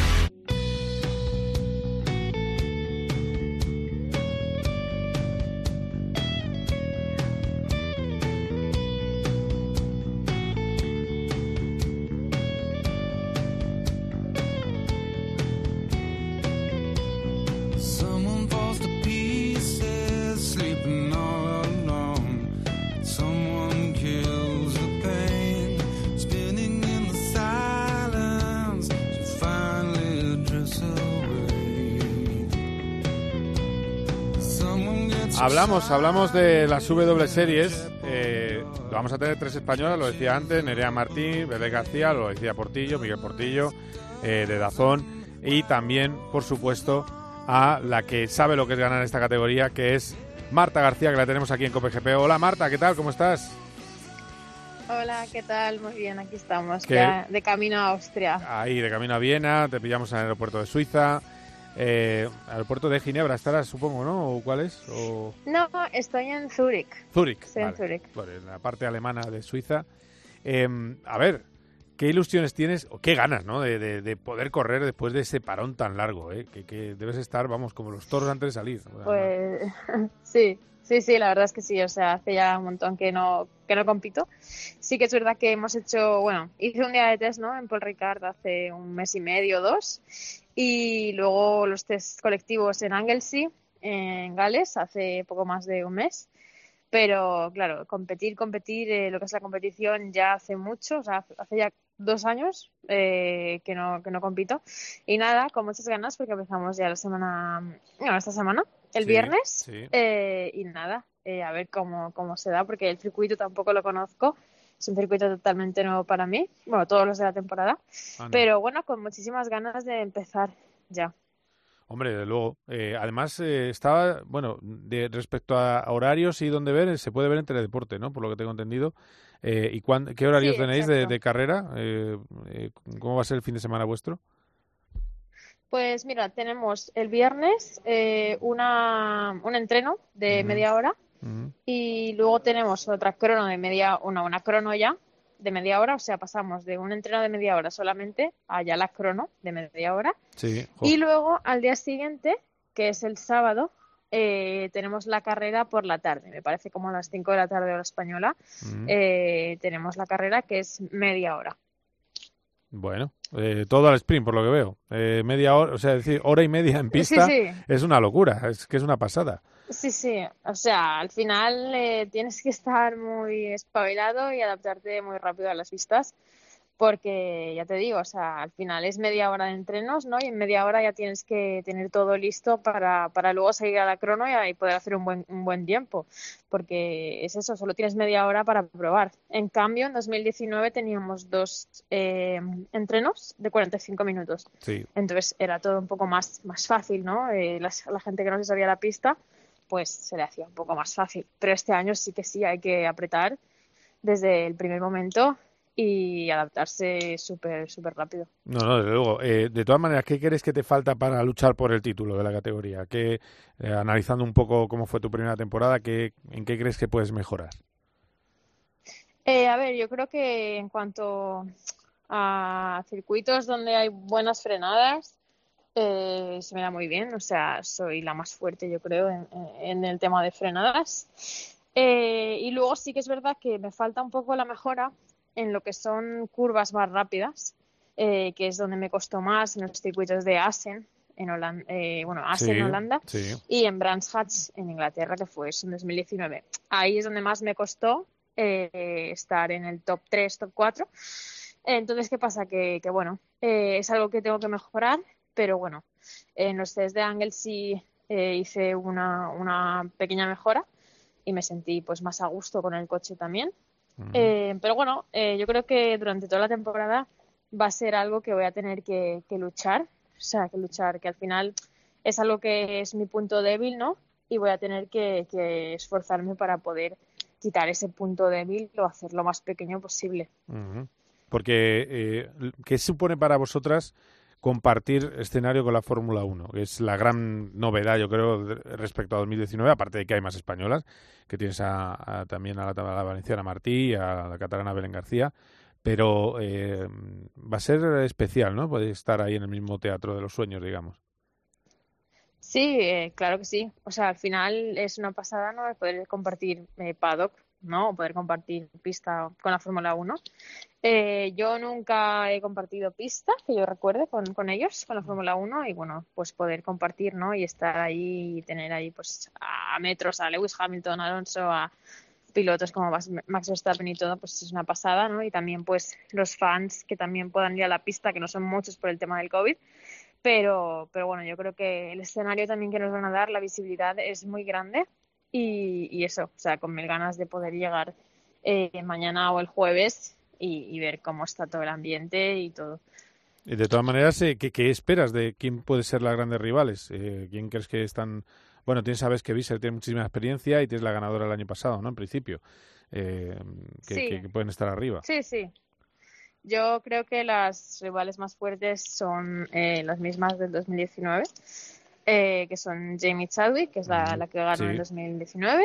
Hablamos, hablamos de las W series. eh, vamos a tener tres españolas, lo decía antes, Nerea Martí, Belén García, lo decía Portillo, Miguel Portillo, eh, de Dazón, y también, por supuesto, a la que sabe lo que es ganar esta categoría, que es Marta García, que la tenemos aquí en COPGP. Hola Marta, ¿qué tal? ¿Cómo estás? Hola, ¿qué tal? Muy bien, aquí estamos, de camino a Austria. Ahí, de camino a Viena, te pillamos en el aeropuerto de Suiza. Eh, aeropuerto de Ginebra estarás, supongo, ¿no? ¿O cuál es? ¿O No, estoy en Zúrich. Zúrich. Estoy en. Zúrich. Vale, en la parte alemana de Suiza. Eh, a ver, ¿qué ilusiones tienes o qué ganas, ¿no? De, de- de poder correr después de ese parón tan largo, ¿eh? Que, que debes estar, vamos, como los toros antes de salir. O sea, Pues [LAUGHS] sí, sí, sí, la verdad es que sí, o sea, hace ya un montón que no, que no compito. Sí que es verdad que hemos hecho, bueno, hice un día de test, ¿no? En Paul Ricard hace un mes y medio, dos, y luego los test colectivos en Anglesey, en Gales, hace poco más de un mes. Pero claro, competir, competir, eh, lo que es la competición ya hace mucho, o sea, hace ya dos años eh, que no que no compito y nada, con muchas ganas porque empezamos ya la semana, bueno, esta semana, el Sí, viernes sí. eh, y nada, eh, a ver cómo, cómo se da porque el circuito tampoco lo conozco, es un circuito totalmente nuevo para mí, bueno, todos los de la temporada, Anda. pero bueno, con muchísimas ganas de empezar ya. Hombre, de luego. Eh, además, eh, estaba, bueno, de, respecto a horarios y dónde ver, eh, se puede ver en Teledeporte, ¿no? Por lo que tengo entendido. Eh, ¿Y cuán- qué horarios Sí, tenéis de, de carrera? Eh, eh, ¿Cómo va a ser el fin de semana vuestro? Pues mira, tenemos el viernes eh, una, un entreno de media hora y luego tenemos otra crono de media, una, una crono ya de media hora, o sea, pasamos de un entreno de media hora solamente a ya la crono de media hora. Sí. Y luego al día siguiente, que es el sábado, eh, tenemos la carrera por la tarde, me parece como a las 5 de la tarde hora española, eh, tenemos la carrera que es media hora. Bueno, eh, todo al sprint, por lo que veo. Eh, media hora, o sea, decir, hora y media en pista sí. es una locura, es que es una pasada. Sí, sí, o sea, al final eh, tienes que estar muy espabilado y adaptarte muy rápido a las vistas, porque ya te digo, o sea, al final es media hora de entrenos, ¿no? Y en media hora ya tienes que tener todo listo para, para luego seguir a la crono y, y poder hacer un buen, un buen tiempo, porque es eso, solo tienes media hora para probar. En cambio, en 2019 teníamos dos eh, entrenos de 45 minutos. Sí. Entonces era todo un poco más, más fácil, ¿no? Eh, las- la gente que no se sabía la pista, pues se le hacía un poco más fácil. Pero este año sí que sí hay que apretar desde el primer momento y adaptarse súper, súper rápido. No, no, desde luego. Eh, de todas maneras, ¿qué crees que te falta para luchar por el título de la categoría? ¿Qué, eh, analizando un poco cómo fue tu primera temporada, ¿qué, ¿en qué crees que puedes mejorar? Eh, a ver, yo creo que en cuanto a circuitos donde hay buenas frenadas, eh, se me da muy bien. O sea, soy la más fuerte, yo creo, en, en el tema de frenadas. Eh, y luego sí que es verdad que me falta un poco la mejora en lo que son curvas más rápidas, eh, que es donde me costó más en los circuitos de Assen, en Holanda, eh, bueno, Assen Sí, Holanda, sí. y en Brands Hatch en Inglaterra, que fue eso en 2019. Ahí es donde más me costó eh, estar en el top 3, top 4. Entonces, ¿qué pasa? Que, que bueno, eh, es algo que tengo que mejorar, pero bueno, en los test de Anglesey eh, hice una, una pequeña mejora y me sentí pues más a gusto con el coche también. Eh, pero bueno, eh, yo creo que durante toda la temporada va a ser algo que voy a tener que, que luchar O sea, que luchar, que al final es algo que es mi punto débil, ¿no? Y voy a tener que, que esforzarme para poder quitar ese punto débil o hacerlo más pequeño posible. Porque, eh, ¿qué supone para vosotras compartir escenario con la Fórmula 1? Que es la gran novedad, yo creo, respecto a 2019, aparte de que hay más españolas, que tienes a, también a la, valenciana Martí, a la catalana Belén García, pero eh, va a ser especial, ¿no? Podéis estar ahí en el mismo teatro de los sueños, digamos. Sí, eh, claro que sí. O sea, al final es una pasada, ¿no? Poder compartir eh, paddock, ¿no? Poder compartir pista con la Fórmula 1. Eh, yo nunca he compartido pista, que yo recuerde, con, con ellos, con la Fórmula 1, y bueno, pues poder compartir, ¿no? Y estar ahí y tener ahí, pues, a metros a Lewis Hamilton, Alonso, a pilotos como Max Verstappen y todo, pues es una pasada, ¿no? Y también, pues, los fans que también puedan ir a la pista, que no son muchos por el tema del COVID, pero, pero bueno, yo creo que el escenario también que nos van a dar, la visibilidad es muy grande y, y eso, o sea, con mil ganas de poder llegar eh, mañana o el jueves y, y ver cómo está todo el ambiente y todo. Y de todas maneras, eh, ¿qué, qué esperas de quién puede ser las grandes rivales? Eh, ¿Quién crees que están...? Bueno, tienes, sabes que Visser tiene muchísima experiencia y tienes la ganadora el año pasado, ¿no? En principio. Eh, que, Sí. que- que pueden estar arriba. Sí, sí. Yo creo que las rivales más fuertes son eh, las mismas del 2019, eh, que son Jamie Chadwick, que es la, la que ganó sí. en 2019,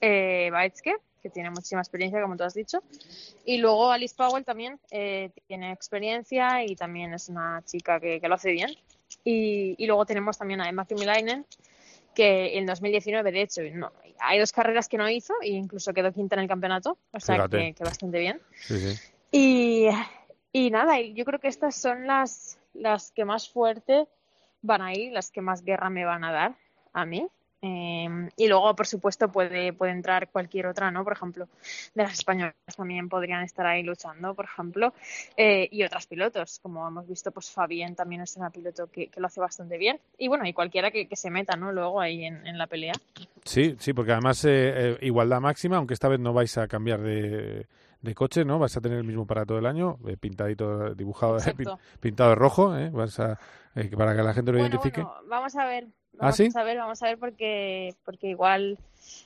eh, Baetske, que tiene muchísima experiencia, como tú has dicho, y luego Alice Powell también eh, tiene experiencia y también es una chica que, que lo hace bien. Y, y luego tenemos también a Emma Kymiläinen, que en 2019, de hecho, no, hay dos carreras que no hizo e incluso quedó quinta en el campeonato, o sea que, que bastante bien. Sí, sí. Y, y nada, yo creo que estas son las, las que más fuerte van a ir, las que más guerra me van a dar a mí. Eh, y luego, por supuesto, puede, puede entrar cualquier otra, ¿no? Por ejemplo, de las españolas también podrían estar ahí luchando, por ejemplo, eh, y otras pilotos, como hemos visto, pues Fabien también es una piloto que, que lo hace bastante bien. Y bueno, y cualquiera que, que se meta, ¿no? Luego ahí en, en la pelea. Sí, sí, porque además eh, eh, igualdad máxima, aunque esta vez no vais a cambiar de, de coche, ¿no? Vais a tener el mismo para todo el año, eh, pintadito, dibujado, [LAUGHS] pintado de rojo, ¿eh? Vas a, eh, para que la gente lo Bueno, identifique. bueno, vamos a ver. ¿Ah, Vamos sí? a ver, vamos a ver porque, porque igual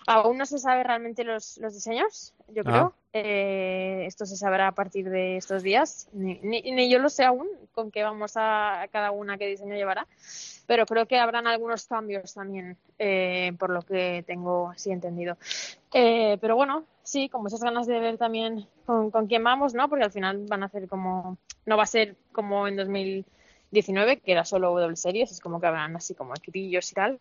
aún no se sabe realmente los, los diseños, yo creo. Ah. Eh, esto se sabrá a partir de estos días. Ni, ni, ni yo lo sé aún con qué vamos a, a cada una qué diseño llevará. Pero creo que habrán algunos cambios también, eh, por lo que tengo así entendido. Eh, pero bueno, sí, con muchas ganas de ver también con, con quién vamos, ¿no? Porque al final van a hacer como. No va a ser como en 2019, que era solo W Series, es como que habrán así como equipillos y tal,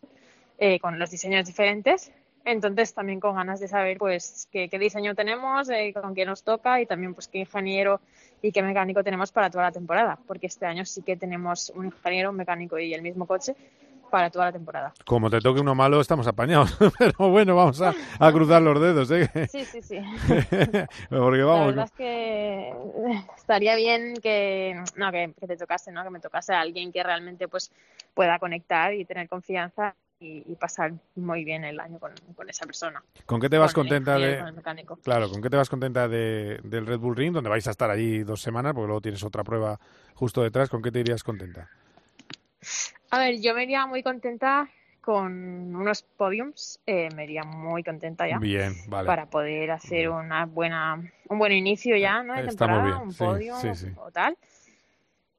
eh, con los diseños diferentes. Entonces también con ganas de saber pues qué, qué diseño tenemos, eh, con qué nos toca y también pues qué ingeniero y qué mecánico tenemos para toda la temporada, porque este año sí que tenemos un ingeniero, un mecánico y el mismo coche para toda la temporada. Como te toque uno malo, estamos apañados. [LAUGHS] Pero bueno, vamos a, a cruzar los dedos, ¿eh? [LAUGHS] Sí, sí, sí. [LAUGHS] Porque La vamos, verdad es que estaría bien que, no, que, que te tocase, ¿no? Que me tocase a alguien que realmente pues pueda conectar y tener confianza y, y pasar muy bien el año con, con esa persona. ¿Con qué te vas con contenta de...? con. Claro, ¿con qué te vas contenta de, del Red Bull Ring, donde vais a estar allí dos semanas, porque luego tienes otra prueba justo detrás? ¿Con qué te irías contenta? A ver, yo me iría muy contenta con unos podiums, eh, me iría muy contenta ya. Bien, vale. Para poder hacer una buena, un buen inicio ya, ¿no? De temporada, bien, un sí, podio sí, sí. o tal.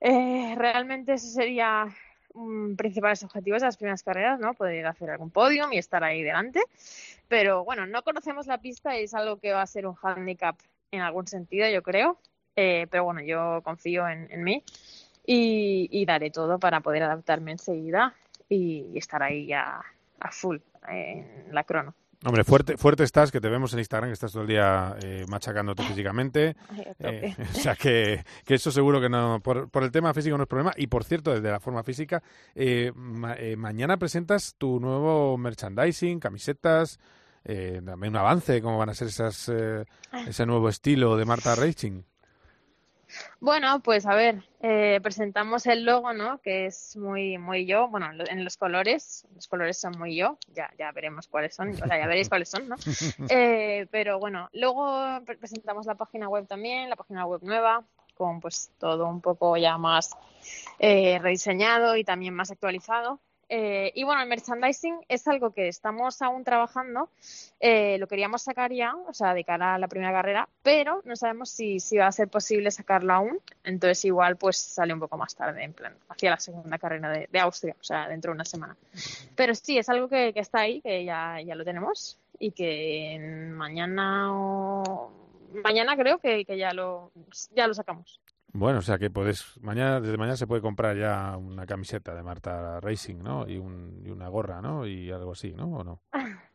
Eh, realmente ese sería principales objetivos de las primeras carreras, ¿no? Poder hacer algún podium y estar ahí delante. Pero bueno, no conocemos la pista y es algo que va a ser un handicap en algún sentido, yo creo. Eh, pero bueno, yo confío en, mí y, daré todo para poder adaptarme enseguida y, y estar ahí ya a full en la crono. Hombre, fuerte, fuerte estás, que te vemos en Instagram, que estás todo el día eh, machacándote físicamente. [LAUGHS] Ay, a tope. Eh, o sea, que, que eso seguro que no, por, por el tema físico no es problema. Y por cierto, desde la forma física, eh, ma- eh, mañana presentas tu nuevo merchandising, camisetas, eh, dame un avance de cómo van a ser esas, eh, ese nuevo estilo de Marta Racing. Bueno, pues a ver, eh, presentamos el logo, ¿no? Que es muy, muy yo. Bueno, en los colores, los colores son muy yo. Ya, ya veremos cuáles son. O sea, ya veréis cuáles son, ¿no? [LAUGHS] Eh, pero bueno, luego pre- presentamos la página web también, la página web nueva, con pues todo un poco ya más eh, rediseñado y también más actualizado. Eh, y bueno, el merchandising es algo que estamos aún trabajando. Eh, lo queríamos sacar ya, o sea, de cara a la primera carrera, pero no sabemos si, si va a ser posible sacarlo aún. Entonces, igual, pues sale un poco más tarde, en plan, hacia la segunda carrera de, Austria, o sea, dentro de una semana. Pero sí, es algo que, que está ahí, que ya, ya lo tenemos y que mañana o mañana creo que, que ya lo ya lo sacamos. Bueno, o sea que puedes mañana desde mañana se puede comprar ya una camiseta de Marta Racing, ¿no? Y, un, y una gorra, ¿no? Y algo así, ¿no? ¿O no? [LAUGHS]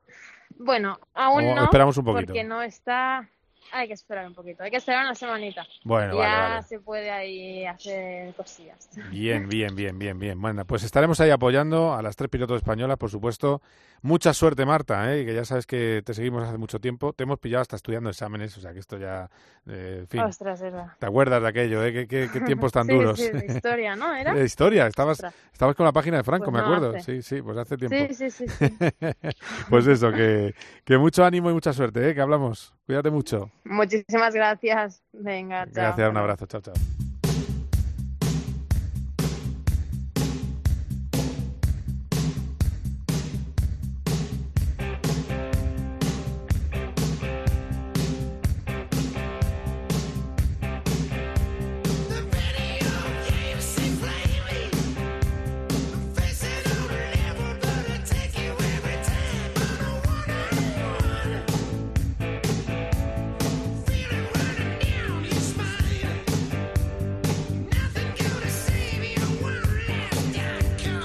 Bueno, aún O no, esperamos un poquito. porque no está. Hay que esperar un poquito, hay que esperar una semanita. Bueno, ya vale, vale. se puede ahí hacer cosillas. Bien, bien, bien, bien, bien. Bueno, pues estaremos ahí apoyando a las tres pilotos españolas, por supuesto. Mucha suerte, Marta, ¿eh? que ya sabes que te seguimos hace mucho tiempo. Te hemos pillado hasta estudiando exámenes, o sea que esto ya, eh, en fin. Ostras, verdad. ¿Te acuerdas de aquello? ¿eh? ¿Qué, qué- qué [LAUGHS] tiempos tan Sí, duros? sí, de historia, ¿no? [LAUGHS] ¿Era? De historia. Estabas, Ostras. estabas con la página de Franco, Pues me no acuerdo. hace. Sí, sí, pues hace tiempo. Sí, sí, sí, sí. [LAUGHS] pues eso, que, que mucho ánimo y mucha suerte, ¿eh? que hablamos. Cuídate mucho. Muchísimas gracias. Venga, chao. Gracias, un abrazo. Chao, chao.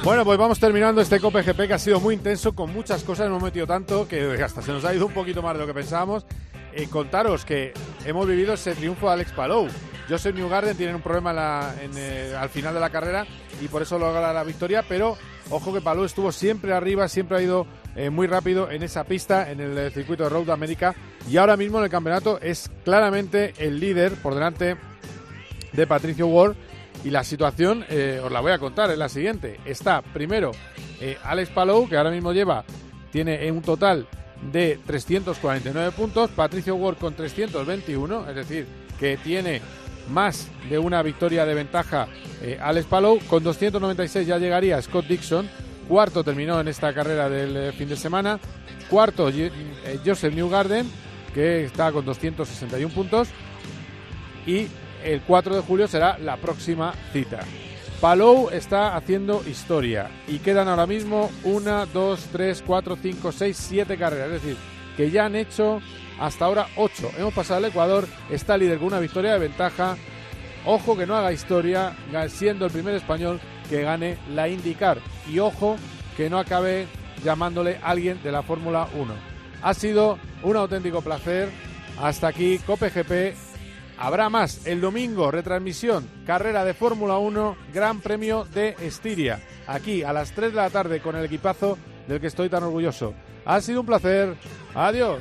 Bueno, pues vamos terminando este Cope GP que ha sido muy intenso, con muchas cosas, hemos metido tanto que hasta se nos ha ido un poquito más de lo que pensábamos. Eh, contaros que hemos vivido ese triunfo de Alex Palou. Joseph Newgarden tiene un problema eh, al final de la carrera y por eso logra la victoria, pero ojo que Palou estuvo siempre arriba, siempre ha ido eh, muy rápido en esa pista, en el circuito de Road America y ahora mismo en el campeonato es claramente el líder por delante de Patricio Ward. Y la situación, eh, os la voy a contar, es la siguiente. Está primero eh, Alex Palou, que ahora mismo lleva, tiene un total de 349 puntos. Patricio Ward con 321, es decir, que tiene más de una victoria de ventaja eh, Alex Palou. Con 296 ya llegaría Scott Dixon. Cuarto terminó en esta carrera del eh, fin de semana. Cuarto, eh, Joseph Newgarden, que está con 261 puntos y el 4 de julio será la próxima cita. Palou está haciendo historia y quedan ahora mismo una, dos, tres, cuatro, cinco, seis, siete carreras. Es decir, que ya han hecho hasta ahora ocho. Hemos pasado al Ecuador, está líder con una victoria de ventaja. Ojo que no haga historia, siendo el primer español que gane la IndyCar. Y ojo que no acabe llamándole alguien de la Fórmula 1. Ha sido un auténtico placer. Hasta aquí, Cope GP. Habrá más el domingo, retransmisión, carrera de Fórmula 1, Gran Premio de Estiria. Aquí a las 3 de la tarde con el equipazo del que estoy tan orgulloso. Ha sido un placer. Adiós.